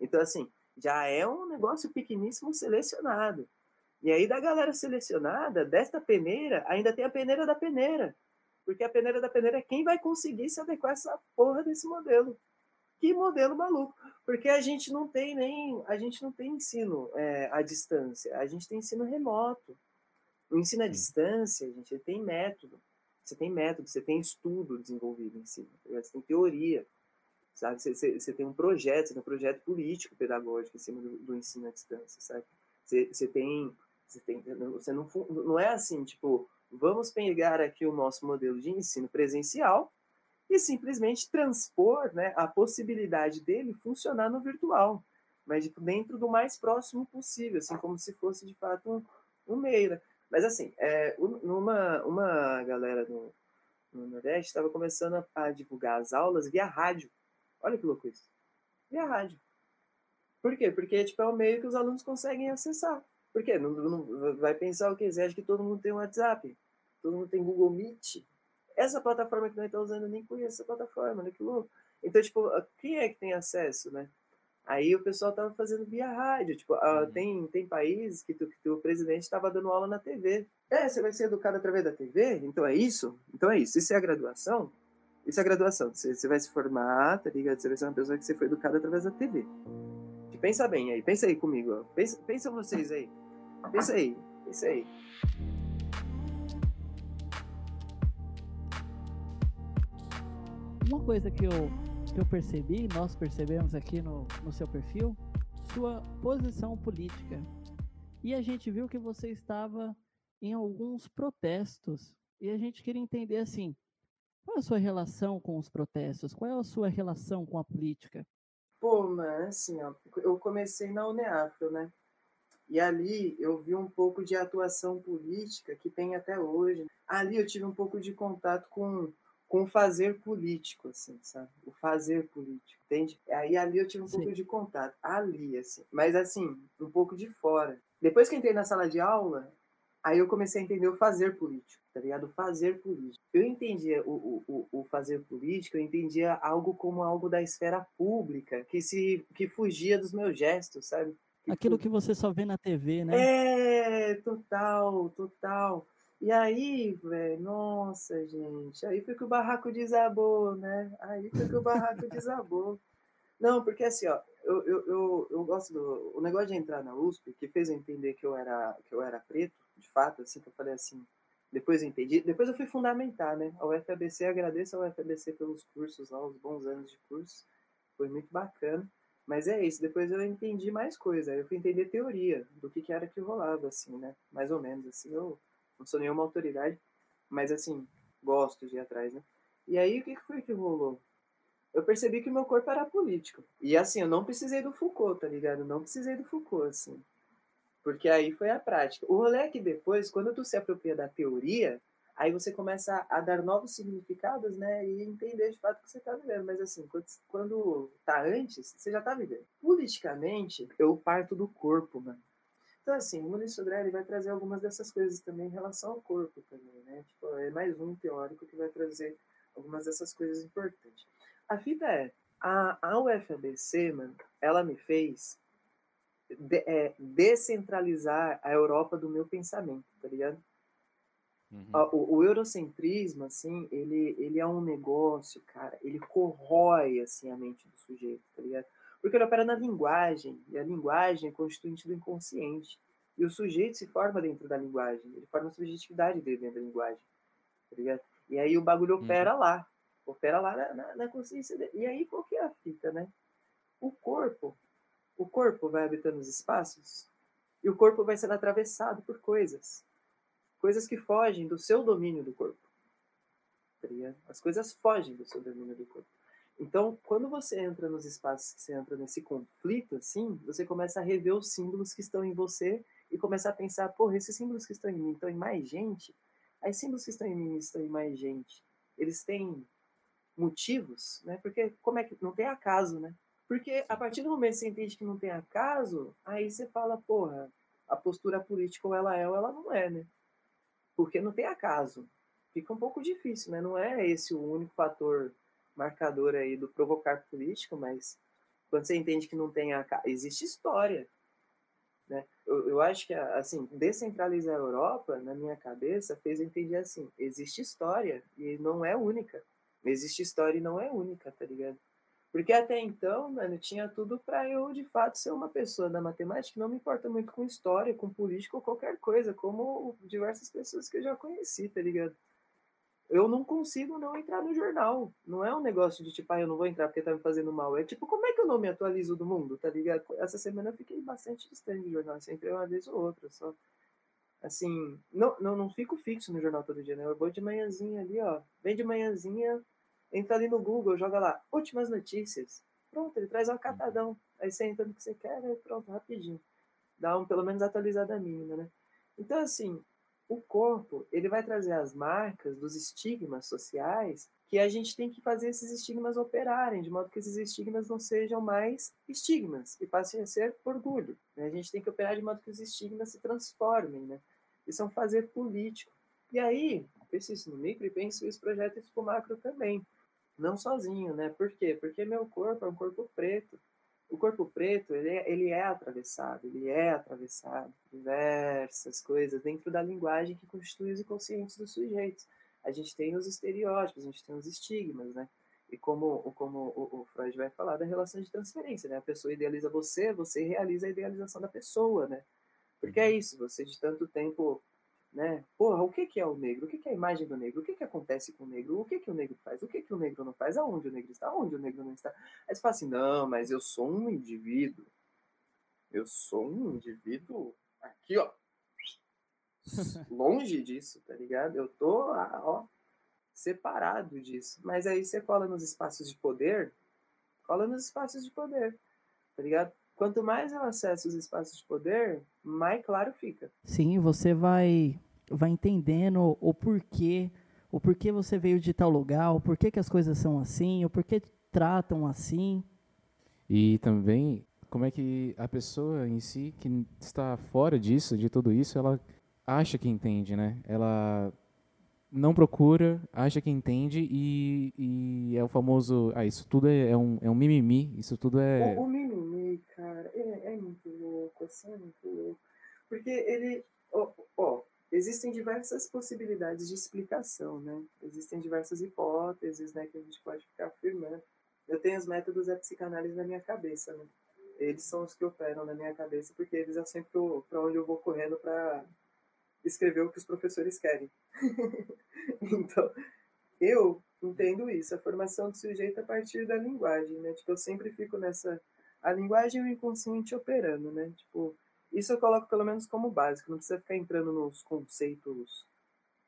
Então, assim, já é um negócio pequeníssimo selecionado. E aí, da galera selecionada, desta peneira, ainda tem a peneira da peneira. Porque a peneira da peneira é quem vai conseguir se adequar a essa porra desse modelo. Que modelo maluco. Porque a gente não tem nem. A gente não tem ensino é, à distância. A gente tem ensino remoto. O ensino à distância, a gente tem método. Você tem método, você tem estudo desenvolvido em cima. Tá você tem teoria. Sabe? Você, você, você, tem um projeto, você tem um projeto político pedagógico em cima do, do ensino à distância, sabe? Você, você tem. Você, tem, você não, não é assim, tipo, vamos pegar aqui o nosso modelo de ensino presencial e simplesmente transpor né, a possibilidade dele funcionar no virtual, mas dentro do mais próximo possível, assim como se fosse de fato um, um meio. Mas assim, é, uma, uma galera no, no Nordeste estava começando a, a, divulgar as aulas via rádio. Olha que louco isso. Via rádio. Por quê? Porque tipo, é o meio que os alunos conseguem acessar. Por quê? Não, não, vai pensar o quê? Você acha que todo mundo tem WhatsApp? Todo mundo tem Google Meet? Essa plataforma que nós estamos usando, eu nem conheço essa plataforma, né? Que louco. Então, tipo, quem é que tem acesso, né? Aí o pessoal tava fazendo via rádio. Tipo, uhum. tem, tem países que, tu, que o presidente estava dando aula na TV. É, você vai ser educado através da TV? Então é isso? Então é isso. Isso é a graduação? Isso é a graduação. Você, você vai se formar, tá ligado? Você vai ser uma pessoa que você foi educada através da TV. Pensa bem aí, pensa aí comigo. Pensa, pensa vocês aí. Pensa aí, pensa aí. Uma coisa que eu, que eu percebi, nós percebemos aqui no, no seu perfil, sua posição política. E a gente viu que você estava em alguns protestos. E a gente queria entender assim, qual é a sua relação com os protestos? Qual é a sua relação com a política? Pô, mas assim, ó, eu comecei na UNEAFRO, né? E ali eu vi um pouco de atuação política que tem até hoje. Ali eu tive um pouco de contato com com o fazer político, assim, sabe? O fazer político, entende? Aí ali eu tive um Sim. pouco de contato, ali, assim, mas assim, um pouco de fora. Depois que entrei na sala de aula, aí eu comecei a entender o fazer político, tá ligado? O fazer político. Eu entendia o, o, o fazer político, eu entendia algo como algo da esfera pública, que se que fugia dos meus gestos, sabe? Aquilo que você só vê na TV, né? É, total, total. E aí, velho, nossa, gente, aí foi que o barraco desabou, né? Aí foi que o barraco desabou. Não, porque assim, ó, eu, eu, eu, eu, gosto do. O negócio de entrar na USP, que fez eu entender que eu era, que eu era preto, de fato, assim, que eu falei assim, depois eu entendi, depois eu fui fundamentar, né? A UFABC, agradeço ao UFABC pelos cursos lá, os bons anos de curso, foi muito bacana. Mas é isso, depois eu entendi mais coisa, eu fui entender teoria do que, que era que rolava, assim, né? Mais ou menos, assim, eu não sou nenhuma autoridade, mas assim, gosto de ir atrás, né? E aí o que foi que rolou? Eu percebi que meu corpo era político. E assim, eu não precisei do Foucault, tá ligado? Não precisei do Foucault, assim. Porque aí foi a prática. O rolê é que depois, quando tu se apropria da teoria, aí você começa a dar novos significados, né? E entender de fato o que você tá vivendo. Mas assim, quando, tá antes, você já tá vivendo. Politicamente, eu parto do corpo, mano. Então, assim, o Maurício Sodré ele vai trazer algumas dessas coisas também em relação ao corpo também, né? Tipo, é mais um teórico que vai trazer algumas dessas coisas importantes. A fita é, a, a UFABC, mano, ela me fez de, é, descentralizar a Europa do meu pensamento, tá ligado? Uhum. O, o, eurocentrismo, assim, ele, ele é um negócio, cara, ele corrói, assim, a mente do sujeito, tá ligado? Porque ele opera na linguagem, e a linguagem é constituinte do inconsciente. E o sujeito se forma dentro da linguagem, ele forma a subjetividade dele dentro da linguagem. Tá ligado? E aí o bagulho opera uhum. lá, opera lá na, na, na, consciência dele. E aí qual que é a fita, né? O corpo, o corpo vai habitando os espaços e o corpo vai sendo atravessado por coisas. Coisas que fogem do seu domínio do corpo. As coisas fogem do seu domínio do corpo. Então, quando você entra nos espaços que você entra nesse conflito, assim, você começa a rever os símbolos que estão em você e começa a pensar, porra, esses símbolos que estão em mim estão em mais gente? Aí símbolos que estão em mim estão em mais gente. Eles têm motivos, né? Porque como é que não tem acaso, né? Porque a partir do momento que você entende que não tem acaso, aí você fala, porra, a postura política ou ela é ou ela não é, né? Porque não tem acaso. Fica um pouco difícil, né? Não é esse o único fator marcador aí do provocar político, mas quando você entende que não tem a existe história, né? Eu, eu acho que assim descentralizar a Europa na minha cabeça fez eu entender assim, existe história e não é única, existe história e não é única, tá ligado? Porque até então, mano, tinha tudo para eu de fato ser uma pessoa da matemática que não me importa muito com história, com política ou qualquer coisa, como diversas pessoas que eu já conheci, tá ligado? eu não consigo não entrar no jornal. Não é um negócio de tipo, ah, eu não vou entrar porque tá me fazendo mal. É tipo, como é que eu não me atualizo do mundo, tá ligado? Essa semana eu fiquei bastante distante do jornal, sempre uma vez ou outra, só. Assim, não, não, não fico fixo no jornal todo dia, né? Eu vou de manhãzinha ali, ó. Vem de manhãzinha, entra ali no Google, joga lá, últimas notícias. Pronto, ele traz um catadão. Aí você entra no que você quer, aí pronto, rapidinho. Dá um, pelo menos, atualizada mínima, né? Então, assim, o corpo ele vai trazer as marcas dos estigmas sociais que a gente tem que fazer esses estigmas operarem, de modo que esses estigmas não sejam mais estigmas e passem a ser orgulho. Né? A gente tem que operar de modo que os estigmas se transformem. Né? Isso é um fazer político. E aí, penso isso no micro e penso isso projeto isso para macro também. Não sozinho, né? Por quê? Porque meu corpo é um corpo preto o corpo preto ele é, ele é atravessado, ele é atravessado por diversas coisas dentro da linguagem que constitui os inconscientes dos sujeitos. A gente tem os estereótipos, a gente tem os estigmas, né? E como, como o, o Freud vai falar da relação de transferência, né? A pessoa idealiza você, você realiza a idealização da pessoa, né? Porque é isso, você de tanto tempo né? Porra, o que, que é o negro? O que, que é a imagem do negro? O que, que acontece com o negro? O que, que o negro faz? O que, que o negro não faz? Aonde o negro está? Aonde o negro não está? Aí você fala assim, não, mas eu sou um indivíduo. Eu sou um indivíduo aqui, ó. Longe disso, tá ligado? Eu tô, ó, separado disso. Mas aí você cola nos espaços de poder, cola nos espaços de poder, tá ligado? Quanto mais eu acesso os espaços de poder, mais claro fica. Sim, você vai, vai entendendo o porquê o porquê você veio de tal lugar, o porquê que as coisas são assim, o porquê tratam assim. E também como é que a pessoa em si que está fora disso, de tudo isso, ela acha que entende, né? Ela não procura, acha que entende e, e é o famoso, ah, isso tudo é, é, um, é um mimimi, isso tudo é... O, o mimimi, cara, é, é muito louco, assim, é muito. Porque ele, ó, ó, existem diversas possibilidades de explicação, né? Existem diversas hipóteses, né, que a gente pode ficar afirmando. Eu tenho os métodos da psicanálise na minha cabeça, né? Eles são os que operam na minha cabeça, porque eles é sempre para onde eu vou correndo para escrever o que os professores querem. então, eu entendo isso, a formação do sujeito a partir da linguagem, né? Tipo, eu sempre fico nessa a linguagem e o inconsciente operando, né? Tipo, isso eu coloco pelo menos como básico, não precisa ficar entrando nos conceitos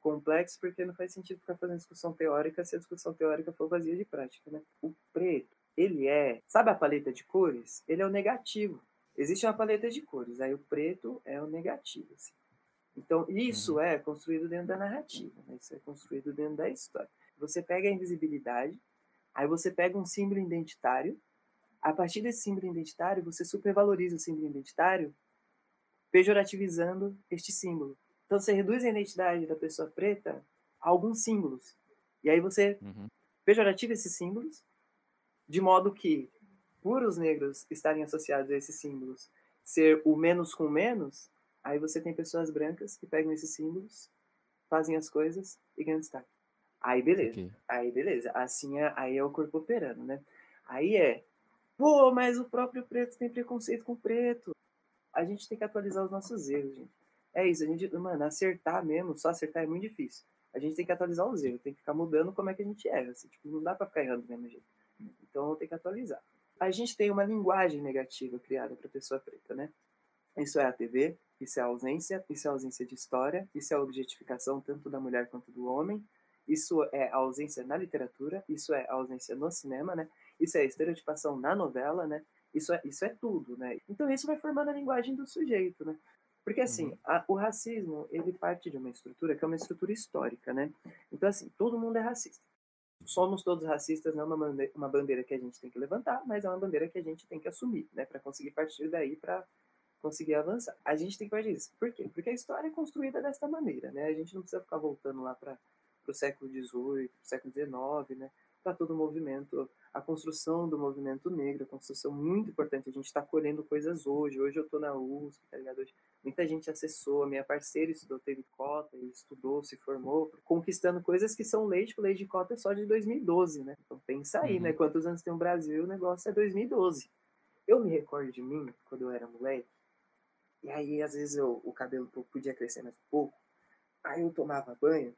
complexos, porque não faz sentido ficar fazendo discussão teórica se a discussão teórica for vazia de prática, né? O preto, ele é, sabe a paleta de cores? Ele é o negativo. Existe uma paleta de cores, aí o preto é o negativo, assim. Então, isso uhum. é construído dentro da narrativa, né? isso é construído dentro da história. Você pega a invisibilidade, aí você pega um símbolo identitário, a partir desse símbolo identitário, você supervaloriza o símbolo identitário pejorativizando este símbolo. Então você reduz a identidade da pessoa preta a alguns símbolos. E aí você uhum. pejorativa esses símbolos, de modo que, por os negros estarem associados a esses símbolos, ser o menos com menos, aí você tem pessoas brancas que pegam esses símbolos, fazem as coisas e ganham destaque. Aí beleza. Okay. Aí beleza. Assim é, aí é o corpo operando, né? Aí é, pô, mas o próprio preto tem preconceito com o preto a gente tem que atualizar os nossos erros, gente. É isso, a gente, mano, acertar mesmo, só acertar é muito difícil. A gente tem que atualizar os erros, tem que ficar mudando como é que a gente erra. Assim, tipo, não dá para ficar errando do mesmo jeito. Então tem que atualizar. A gente tem uma linguagem negativa criada para pessoa preta, né? Isso é a TV, isso é a ausência, isso é a ausência de história, isso é a objetificação tanto da mulher quanto do homem, isso é a ausência na literatura, isso é a ausência no cinema, né? Isso é a estereotipação na novela, né? Isso é, isso é tudo, né? Então isso vai formando a linguagem do sujeito, né? Porque assim, uhum. a, o racismo, ele parte de uma estrutura que é uma estrutura histórica, né? Então assim, todo mundo é racista. Somos todos racistas, não é uma bandeira, uma bandeira que a gente tem que levantar, mas é uma bandeira que a gente tem que assumir, né? Para conseguir partir daí para conseguir avançar. A gente tem que partir disso. Por quê? Porque a história é construída desta maneira, né? A gente não precisa ficar voltando lá para o século XVIII, século XIX, né? Para todo o movimento a construção do movimento negro, a construção muito importante. A gente está colhendo coisas hoje. Hoje eu estou na USP, tá ligado? Hoje, muita gente acessou, a minha parceira estudou, teve cota, estudou, se formou, conquistando coisas que são lei, tipo, lei de cota é só de 2012, né? Então pensa aí, né? uhum. né? Quantos anos tem o Brasil, o negócio é 2012. Eu me recordo de mim, quando eu era moleque, e aí às vezes eu, o cabelo podia crescer mais um pouco, aí eu tomava banho,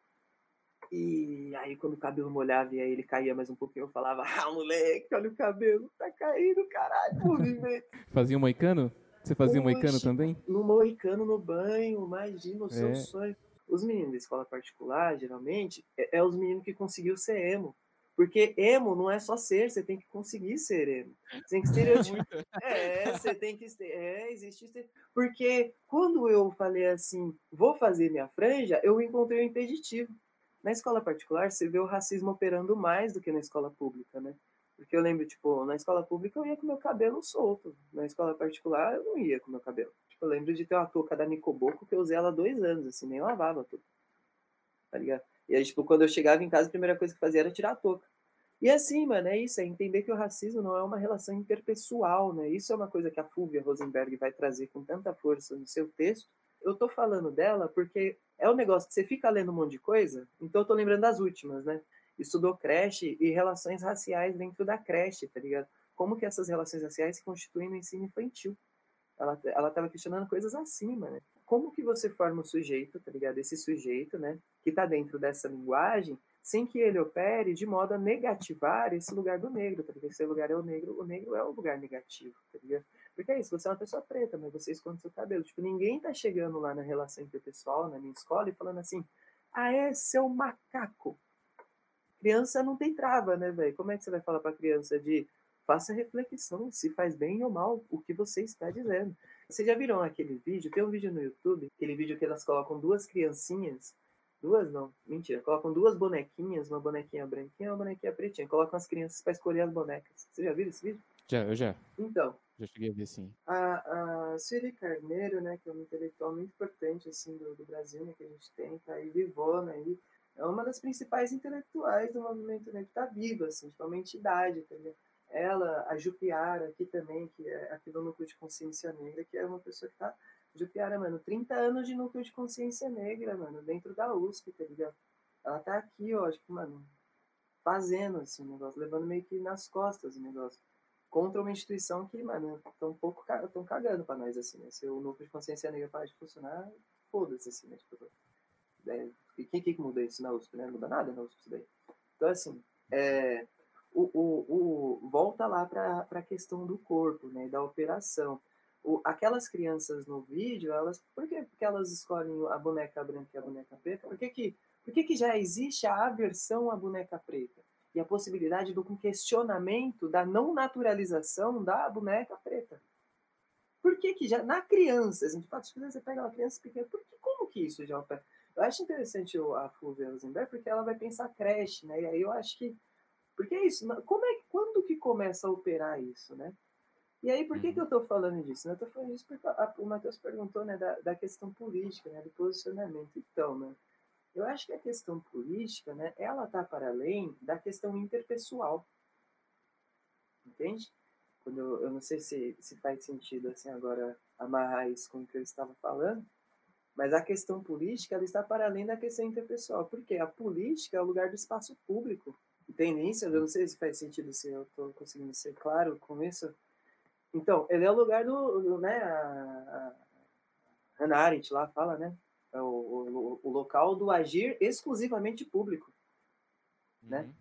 e aí, quando o cabelo molhava e aí ele caía mais um pouquinho, eu falava: Ah, moleque, olha o cabelo, tá caindo, caralho, movimento. fazia um moicano? Você fazia um moicano também? No moicano, no banho, imagina o seu é. sonho. Os meninos da escola particular, geralmente, é, é os meninos que conseguiu ser emo. Porque emo não é só ser, você tem que conseguir ser emo. Você tem que estereotipar. é, você tem que. É, existe. Porque quando eu falei assim, vou fazer minha franja, eu encontrei o um impeditivo. Na escola particular, você vê o racismo operando mais do que na escola pública, né? Porque eu lembro, tipo, na escola pública eu ia com meu cabelo solto. Na escola particular eu não ia com meu cabelo. Tipo, eu lembro de ter uma touca da Nicoboco que eu usei ela há dois anos, assim, nem lavava tudo. Tá ligado? E aí, tipo, quando eu chegava em casa, a primeira coisa que fazia era tirar a touca. E assim, mano, é isso, é entender que o racismo não é uma relação interpessoal, né? Isso é uma coisa que a Fúvia Rosenberg vai trazer com tanta força no seu texto. Eu tô falando dela porque é um negócio que você fica lendo um monte de coisa, então eu tô lembrando das últimas, né? Estudou creche e relações raciais dentro da creche, tá ligado? Como que essas relações raciais se constituem no ensino infantil. Ela, ela tava questionando coisas acima, né? Como que você forma o sujeito, tá ligado? Esse sujeito, né? Que tá dentro dessa linguagem, sem que ele opere de modo a negativar esse lugar do negro, tá ligado? Esse lugar é o negro, o negro é o lugar negativo, tá ligado? Porque é isso, você é uma pessoa preta, mas você esconde seu cabelo. Tipo, ninguém tá chegando lá na relação interpessoal, na minha escola, e falando assim, ah, é seu macaco. Criança não tem trava, né, velho? Como é que você vai falar pra criança de faça reflexão, se faz bem ou mal o que você está dizendo. Vocês já viram aquele vídeo? Tem um vídeo no YouTube, aquele vídeo que elas colocam duas criancinhas Duas não, mentira. Colocam duas bonequinhas, uma bonequinha branquinha e uma bonequinha pretinha. Colocam as crianças para escolher as bonecas. Você já viu esse vídeo? Já, eu já. Então, Já cheguei a ver sim. a, a Sueli Carneiro, né, que é uma intelectual muito importante assim, do, do Brasil, né, que a gente tem, tá aí vivona aí, é uma das principais intelectuais do movimento negro, tá viva, assim, tipo, é uma entidade, entendeu? Ela, a Jupiara aqui também, que é aqui do Núcleo de Consciência Negra, que é uma pessoa que tá, Jupiara, mano, 30 anos de Núcleo de Consciência Negra, mano, dentro da USP, tá ligado? Ela tá aqui, ó, tipo, mano, fazendo, assim, o negócio, levando meio que nas costas o negócio contra uma instituição que, mano, estão um pouco tão cagando pra nós, assim, né? Se o núcleo de consciência negra parar de funcionar, foda-se, assim, né? Tipo, é, e quem que muda isso na USP, né? Não muda nada na USP isso daí. Então, assim, é, o, o, o, volta lá pra, pra questão do corpo, né? Da operação. O, aquelas crianças no vídeo, elas, por que porque elas escolhem a boneca branca e a boneca preta? Por que que, por que, que já existe a aversão à boneca preta? E a possibilidade do questionamento da não naturalização da boneca preta. Por que que já, na criança, a gente fala, você pega uma criança pequena, por que, como que isso já opera? Eu acho interessante a Fulvia Rosenberg, porque ela vai pensar creche, né, e aí eu acho que, porque é isso, como é, quando que começa a operar isso, né? E aí, por que, que eu estou falando disso? Eu estou falando disso porque a, o Matheus perguntou né, da, da questão política, né, do posicionamento. Então, né, eu acho que a questão política, né, ela está para além da questão interpessoal. Entende? Quando eu, eu não sei se, se faz sentido assim agora amarrar isso com o que eu estava falando, mas a questão política ela está para além da questão interpessoal. Porque a política é o lugar do espaço público. Entendem isso? Eu não sei se faz sentido, se eu estou conseguindo ser claro com isso. Então, ele é o lugar do, do né, a, a Hannah Arendt lá fala, né? É o, o, o local do agir exclusivamente público. Né? Uhum. Né?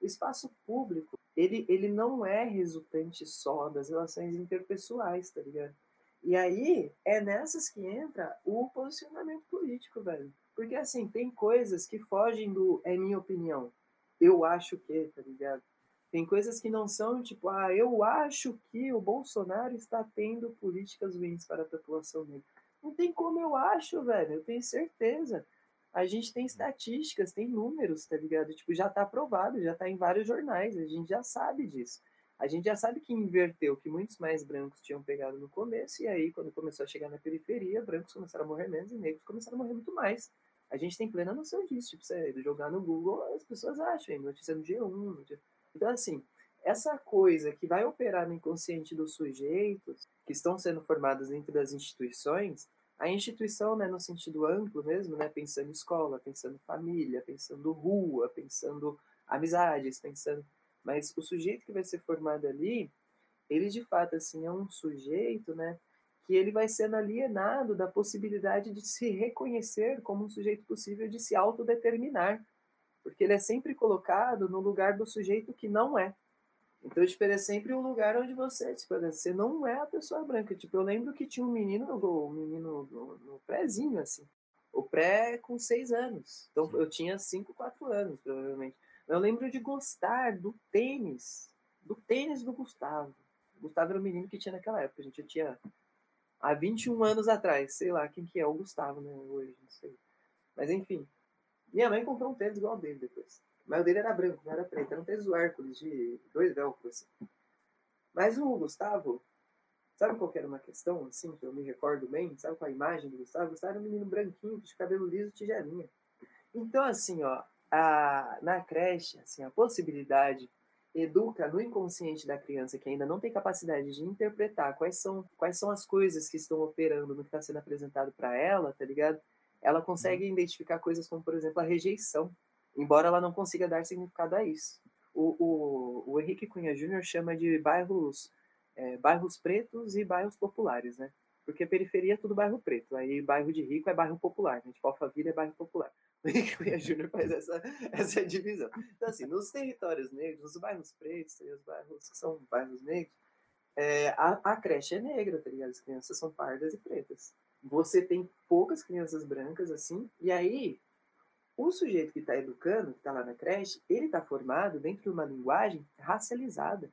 O espaço público, ele, ele não é resultante só das relações interpessoais, tá ligado? E aí é nessas que entra o posicionamento político, velho. Porque assim, tem coisas que fogem do é minha opinião. Eu acho que, tá ligado? Tem coisas que não são tipo, ah, eu acho que o Bolsonaro está tendo políticas ruins para a população negra. Não tem como eu acho, velho. Eu tenho certeza. A gente tem estatísticas, tem números, tá ligado? Tipo, já tá aprovado, já tá em vários jornais, a gente já sabe disso. A gente já sabe que inverteu, que muitos mais brancos tinham pegado no começo, e aí, quando começou a chegar na periferia, brancos começaram a morrer menos e negros começaram a morrer muito mais. A gente tem plena noção disso. Tipo, você jogar no Google, as pessoas acham, notícia no G1. No G... Então, assim, essa coisa que vai operar no inconsciente dos sujeitos que estão sendo formados dentro das instituições, a instituição, né, no sentido amplo mesmo, né, pensando escola, pensando família, pensando rua, pensando amizades, pensando, mas o sujeito que vai ser formado ali, ele de fato assim é um sujeito, né, que ele vai sendo alienado da possibilidade de se reconhecer como um sujeito possível de se autodeterminar, porque ele é sempre colocado no lugar do sujeito que não é. Então, tipo, ele é sempre um lugar onde você, tipo, você não é a pessoa branca. Tipo, eu lembro que tinha um menino, um menino no, no prézinho, assim. O pré com seis anos. Então, eu tinha cinco, quatro anos, provavelmente. Eu lembro de gostar do tênis. Do tênis do Gustavo. O Gustavo era o menino que tinha naquela época. A gente tinha há 21 anos atrás. Sei lá quem que é o Gustavo, né? Hoje, não sei. Mas, enfim. Minha mãe comprou um tênis igual dele depois. Mas o dele era branco, não era preto. Era um do Hércules de dois velcros. Assim. Mas o Gustavo, sabe qual era uma questão, assim, que eu me recordo bem? Sabe qual a imagem do Gustavo? O Gustavo era um menino branquinho, de cabelo liso, tigelinha. Então, assim, ó, a, na creche, assim, a possibilidade educa no inconsciente da criança que ainda não tem capacidade de interpretar quais são, quais são as coisas que estão operando no que está sendo apresentado para ela, tá ligado? Ela consegue uhum. identificar coisas como, por exemplo, a rejeição embora ela não consiga dar significado a isso. O, o, o Henrique Cunha Júnior chama de bairros, é, bairros pretos e bairros populares, né? Porque periferia é tudo bairro preto, aí bairro de rico é bairro popular, né? tipo Alphaville é bairro popular. O Henrique Cunha Júnior faz essa, essa divisão. Então, assim, nos territórios negros, nos bairros pretos, os bairros que são bairros negros, é, a, a creche é negra, tá ligado? As crianças são pardas e pretas. Você tem poucas crianças brancas, assim, e aí o sujeito que está educando, que está lá na creche, ele está formado dentro de uma linguagem racializada.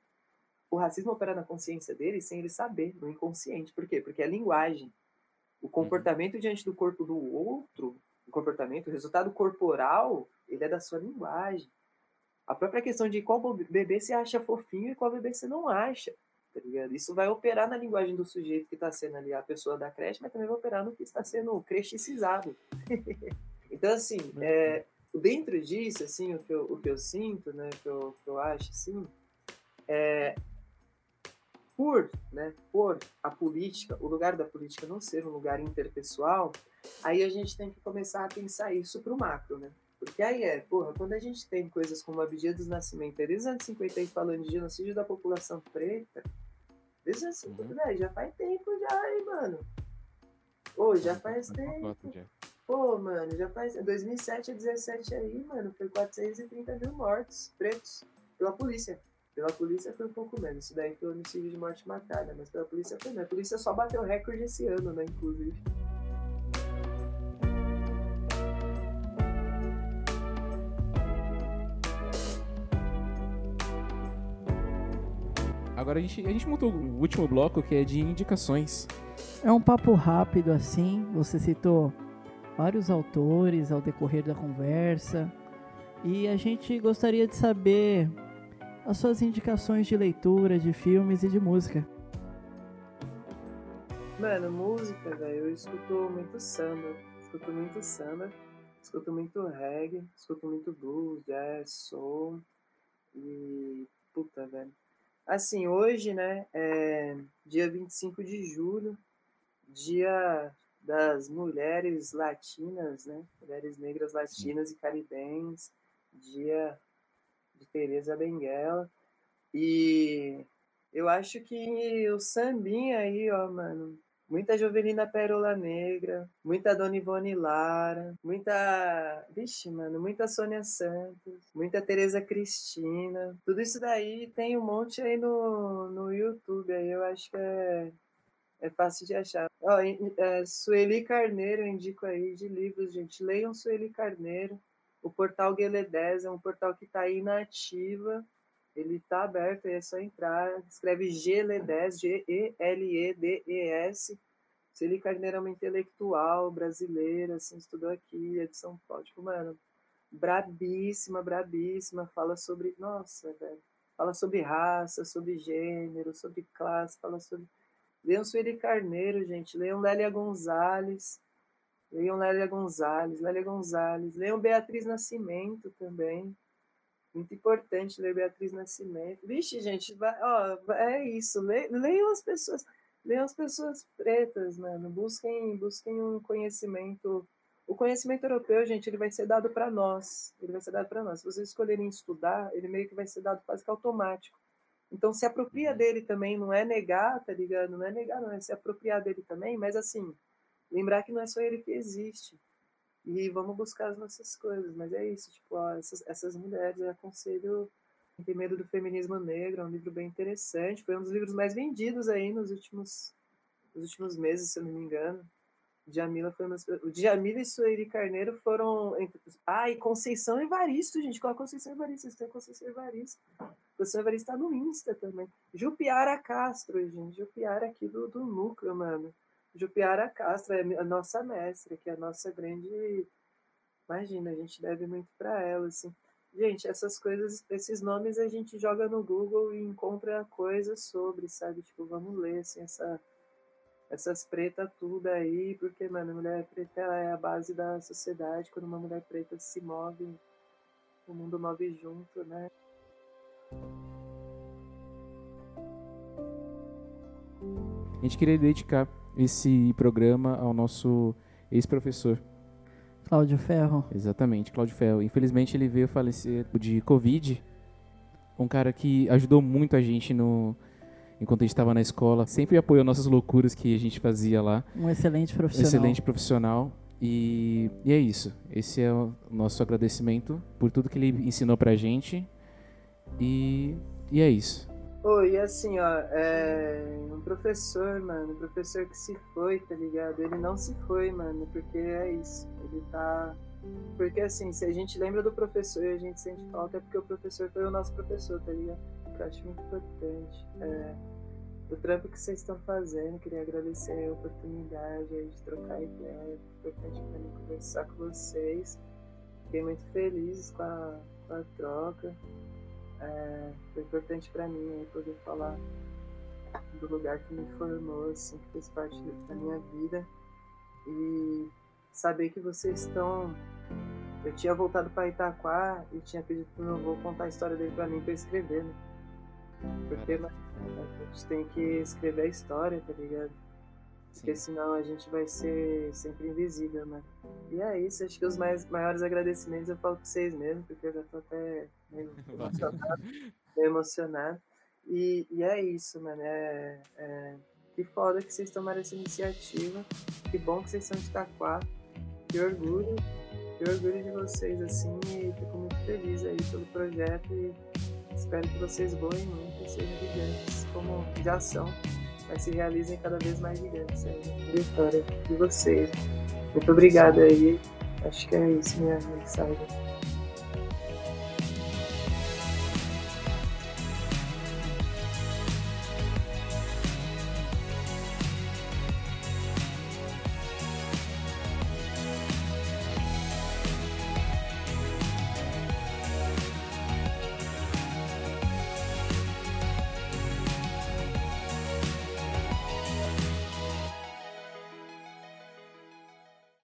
O racismo opera na consciência dele sem ele saber, no inconsciente. Por quê? Porque é linguagem. O uhum. comportamento diante do corpo do outro o comportamento, o resultado corporal, ele é da sua linguagem. A própria questão de qual bebê você acha fofinho e qual bebê você não acha, tá ligado? Isso vai operar na linguagem do sujeito que está sendo ali a pessoa da creche, mas também vai operar no que está sendo crechicizado. então, assim, é, dentro disso, assim, o que eu, o que eu sinto, né, o que eu, que eu acho, assim, é, por, né, por a política, o lugar da política não ser um lugar interpessoal, aí a gente tem que começar a pensar isso para o macro, né? Porque aí é, porra, quando a gente tem coisas como a Abdias dos Nascimento, desde os anos 50 aí falando de genocídio da população preta, desde os anos 50, uhum. já faz tempo já aí, mano. Pô, já faz tempo. Pô, mano, já faz. 2007 a 17 aí, mano, foi 430 mil mortos pretos pela polícia. Pela polícia foi um pouco menos. Isso daí foi homicídio de morte matada, mas pela polícia foi menos. A polícia só bateu recorde esse ano, né, inclusive. Agora a gente, a gente montou o último bloco que é de indicações. É um papo rápido assim. Você citou vários autores ao decorrer da conversa. E a gente gostaria de saber as suas indicações de leitura, de filmes e de música. Mano, música, velho, eu escuto muito samba, escuto muito samba, escuto muito reggae, escuto muito blues, jazz, soul e puta, velho. Assim, hoje, né, é dia 25 de julho, dia das mulheres latinas, né, mulheres negras latinas Sim. e caribenhas, dia de Teresa Benguela. E eu acho que o sambinha aí, ó, mano, Muita Jovelina Pérola Negra, muita Dona Ivone Lara, muita. Vixe, mano, muita Sônia Santos, muita Tereza Cristina. Tudo isso daí tem um monte aí no, no YouTube, aí eu acho que é, é fácil de achar. Ó, é, Sueli Carneiro, eu indico aí de livros, gente. Leiam Sueli Carneiro. O portal Guelé 10 é um portal que está aí na ativa. Ele está aberto, é só entrar. Escreve GLE10, G-E-L-E-D-E-S. Celi Carneiro é uma intelectual brasileira, assim, estudou aqui, é de São Paulo. Tipo, mano, brabíssima, brabíssima. Fala sobre, nossa, velho. Fala sobre raça, sobre gênero, sobre classe, fala sobre. Leiam Sueli Carneiro, gente. Leiam Lélia Gonzalez. Leiam Lélia Gonzalez, Lélia Gonzalez. Leiam Beatriz Nascimento também. Muito importante ler Beatriz Nascimento. Vixe, gente, vai, ó, é isso. Le, leiam as pessoas, leiam as pessoas pretas, mano. Busquem, busquem um conhecimento. O conhecimento europeu, gente, ele vai ser dado para nós. Ele vai ser dado para nós. Se vocês escolherem estudar, ele meio que vai ser dado quase que automático. Então, se apropria uhum. dele também, não é negar, tá ligado? Não é negar, não é se apropriar dele também, mas assim, lembrar que não é só ele que existe e vamos buscar as nossas coisas. Mas é isso, tipo, ó, essas, essas mulheres, eu aconselho Tem Medo do Feminismo Negro, é um livro bem interessante, foi um dos livros mais vendidos aí nos últimos, nos últimos meses, se eu não me engano. Djamila foi uma... O Djamila e Sueli Carneiro foram. Ah, e Conceição Evaristo, gente. Qual é a Conceição Evaristo? Vocês têm Conceição Evaristo. Conceição Evaristo tá no Insta também. Jupiara Castro, gente. Jupiara aqui do, do núcleo, mano. Jupiara Castro é a nossa mestra, que é a nossa grande. Imagina, a gente deve muito para ela, assim. Gente, essas coisas, esses nomes a gente joga no Google e encontra coisas sobre, sabe? Tipo, vamos ler, assim, essa, essas pretas tudo aí, porque, mano, a mulher preta é a base da sociedade. Quando uma mulher preta se move, o mundo move junto, né? A gente queria dedicar esse programa ao nosso ex-professor. Cláudio Ferro. Exatamente, Cláudio Ferro. Infelizmente ele veio falecer de Covid. Um cara que ajudou muito a gente no enquanto a gente estava na escola, sempre apoiou nossas loucuras que a gente fazia lá. Um excelente profissional. Excelente profissional. E, e é isso. Esse é o nosso agradecimento por tudo que ele ensinou pra gente. E, e é isso. Oi, e assim, ó, é um professor, mano, um professor que se foi, tá ligado? Ele não se foi, mano, porque é isso. Ele tá. Porque assim, se a gente lembra do professor e a gente sente falta, é porque o professor foi o nosso professor, tá ligado? Que eu acho muito importante. É... do trampo que vocês estão fazendo. Queria agradecer a oportunidade de trocar ideia. Foi importante para mim conversar com vocês. Fiquei muito feliz com a, com a troca. É, foi importante para mim poder falar do lugar que me formou, assim, que fez parte da minha vida. E saber que vocês estão. Eu tinha voltado para Itaquá e tinha pedido para meu avô contar a história dele para mim para escrever, né? Porque a gente tem que escrever a história, tá ligado? Porque senão a gente vai ser sempre invisível, né? E é isso, acho que os mais, maiores agradecimentos eu falo pra vocês mesmo, porque eu já tô até meio emocionado. meio emocionado. E, e é isso, mano. É, é, que foda que vocês tomaram essa iniciativa. Que bom que vocês são de Itaquá. Que orgulho. Que orgulho de vocês, assim. E fico muito feliz aí pelo projeto. E espero que vocês voem muito e sejam gigantes, como já são. Mas se realizem cada vez mais gigantes aí. Vitória de vocês. Muito obrigado aí. Acho que é isso minha mensagem.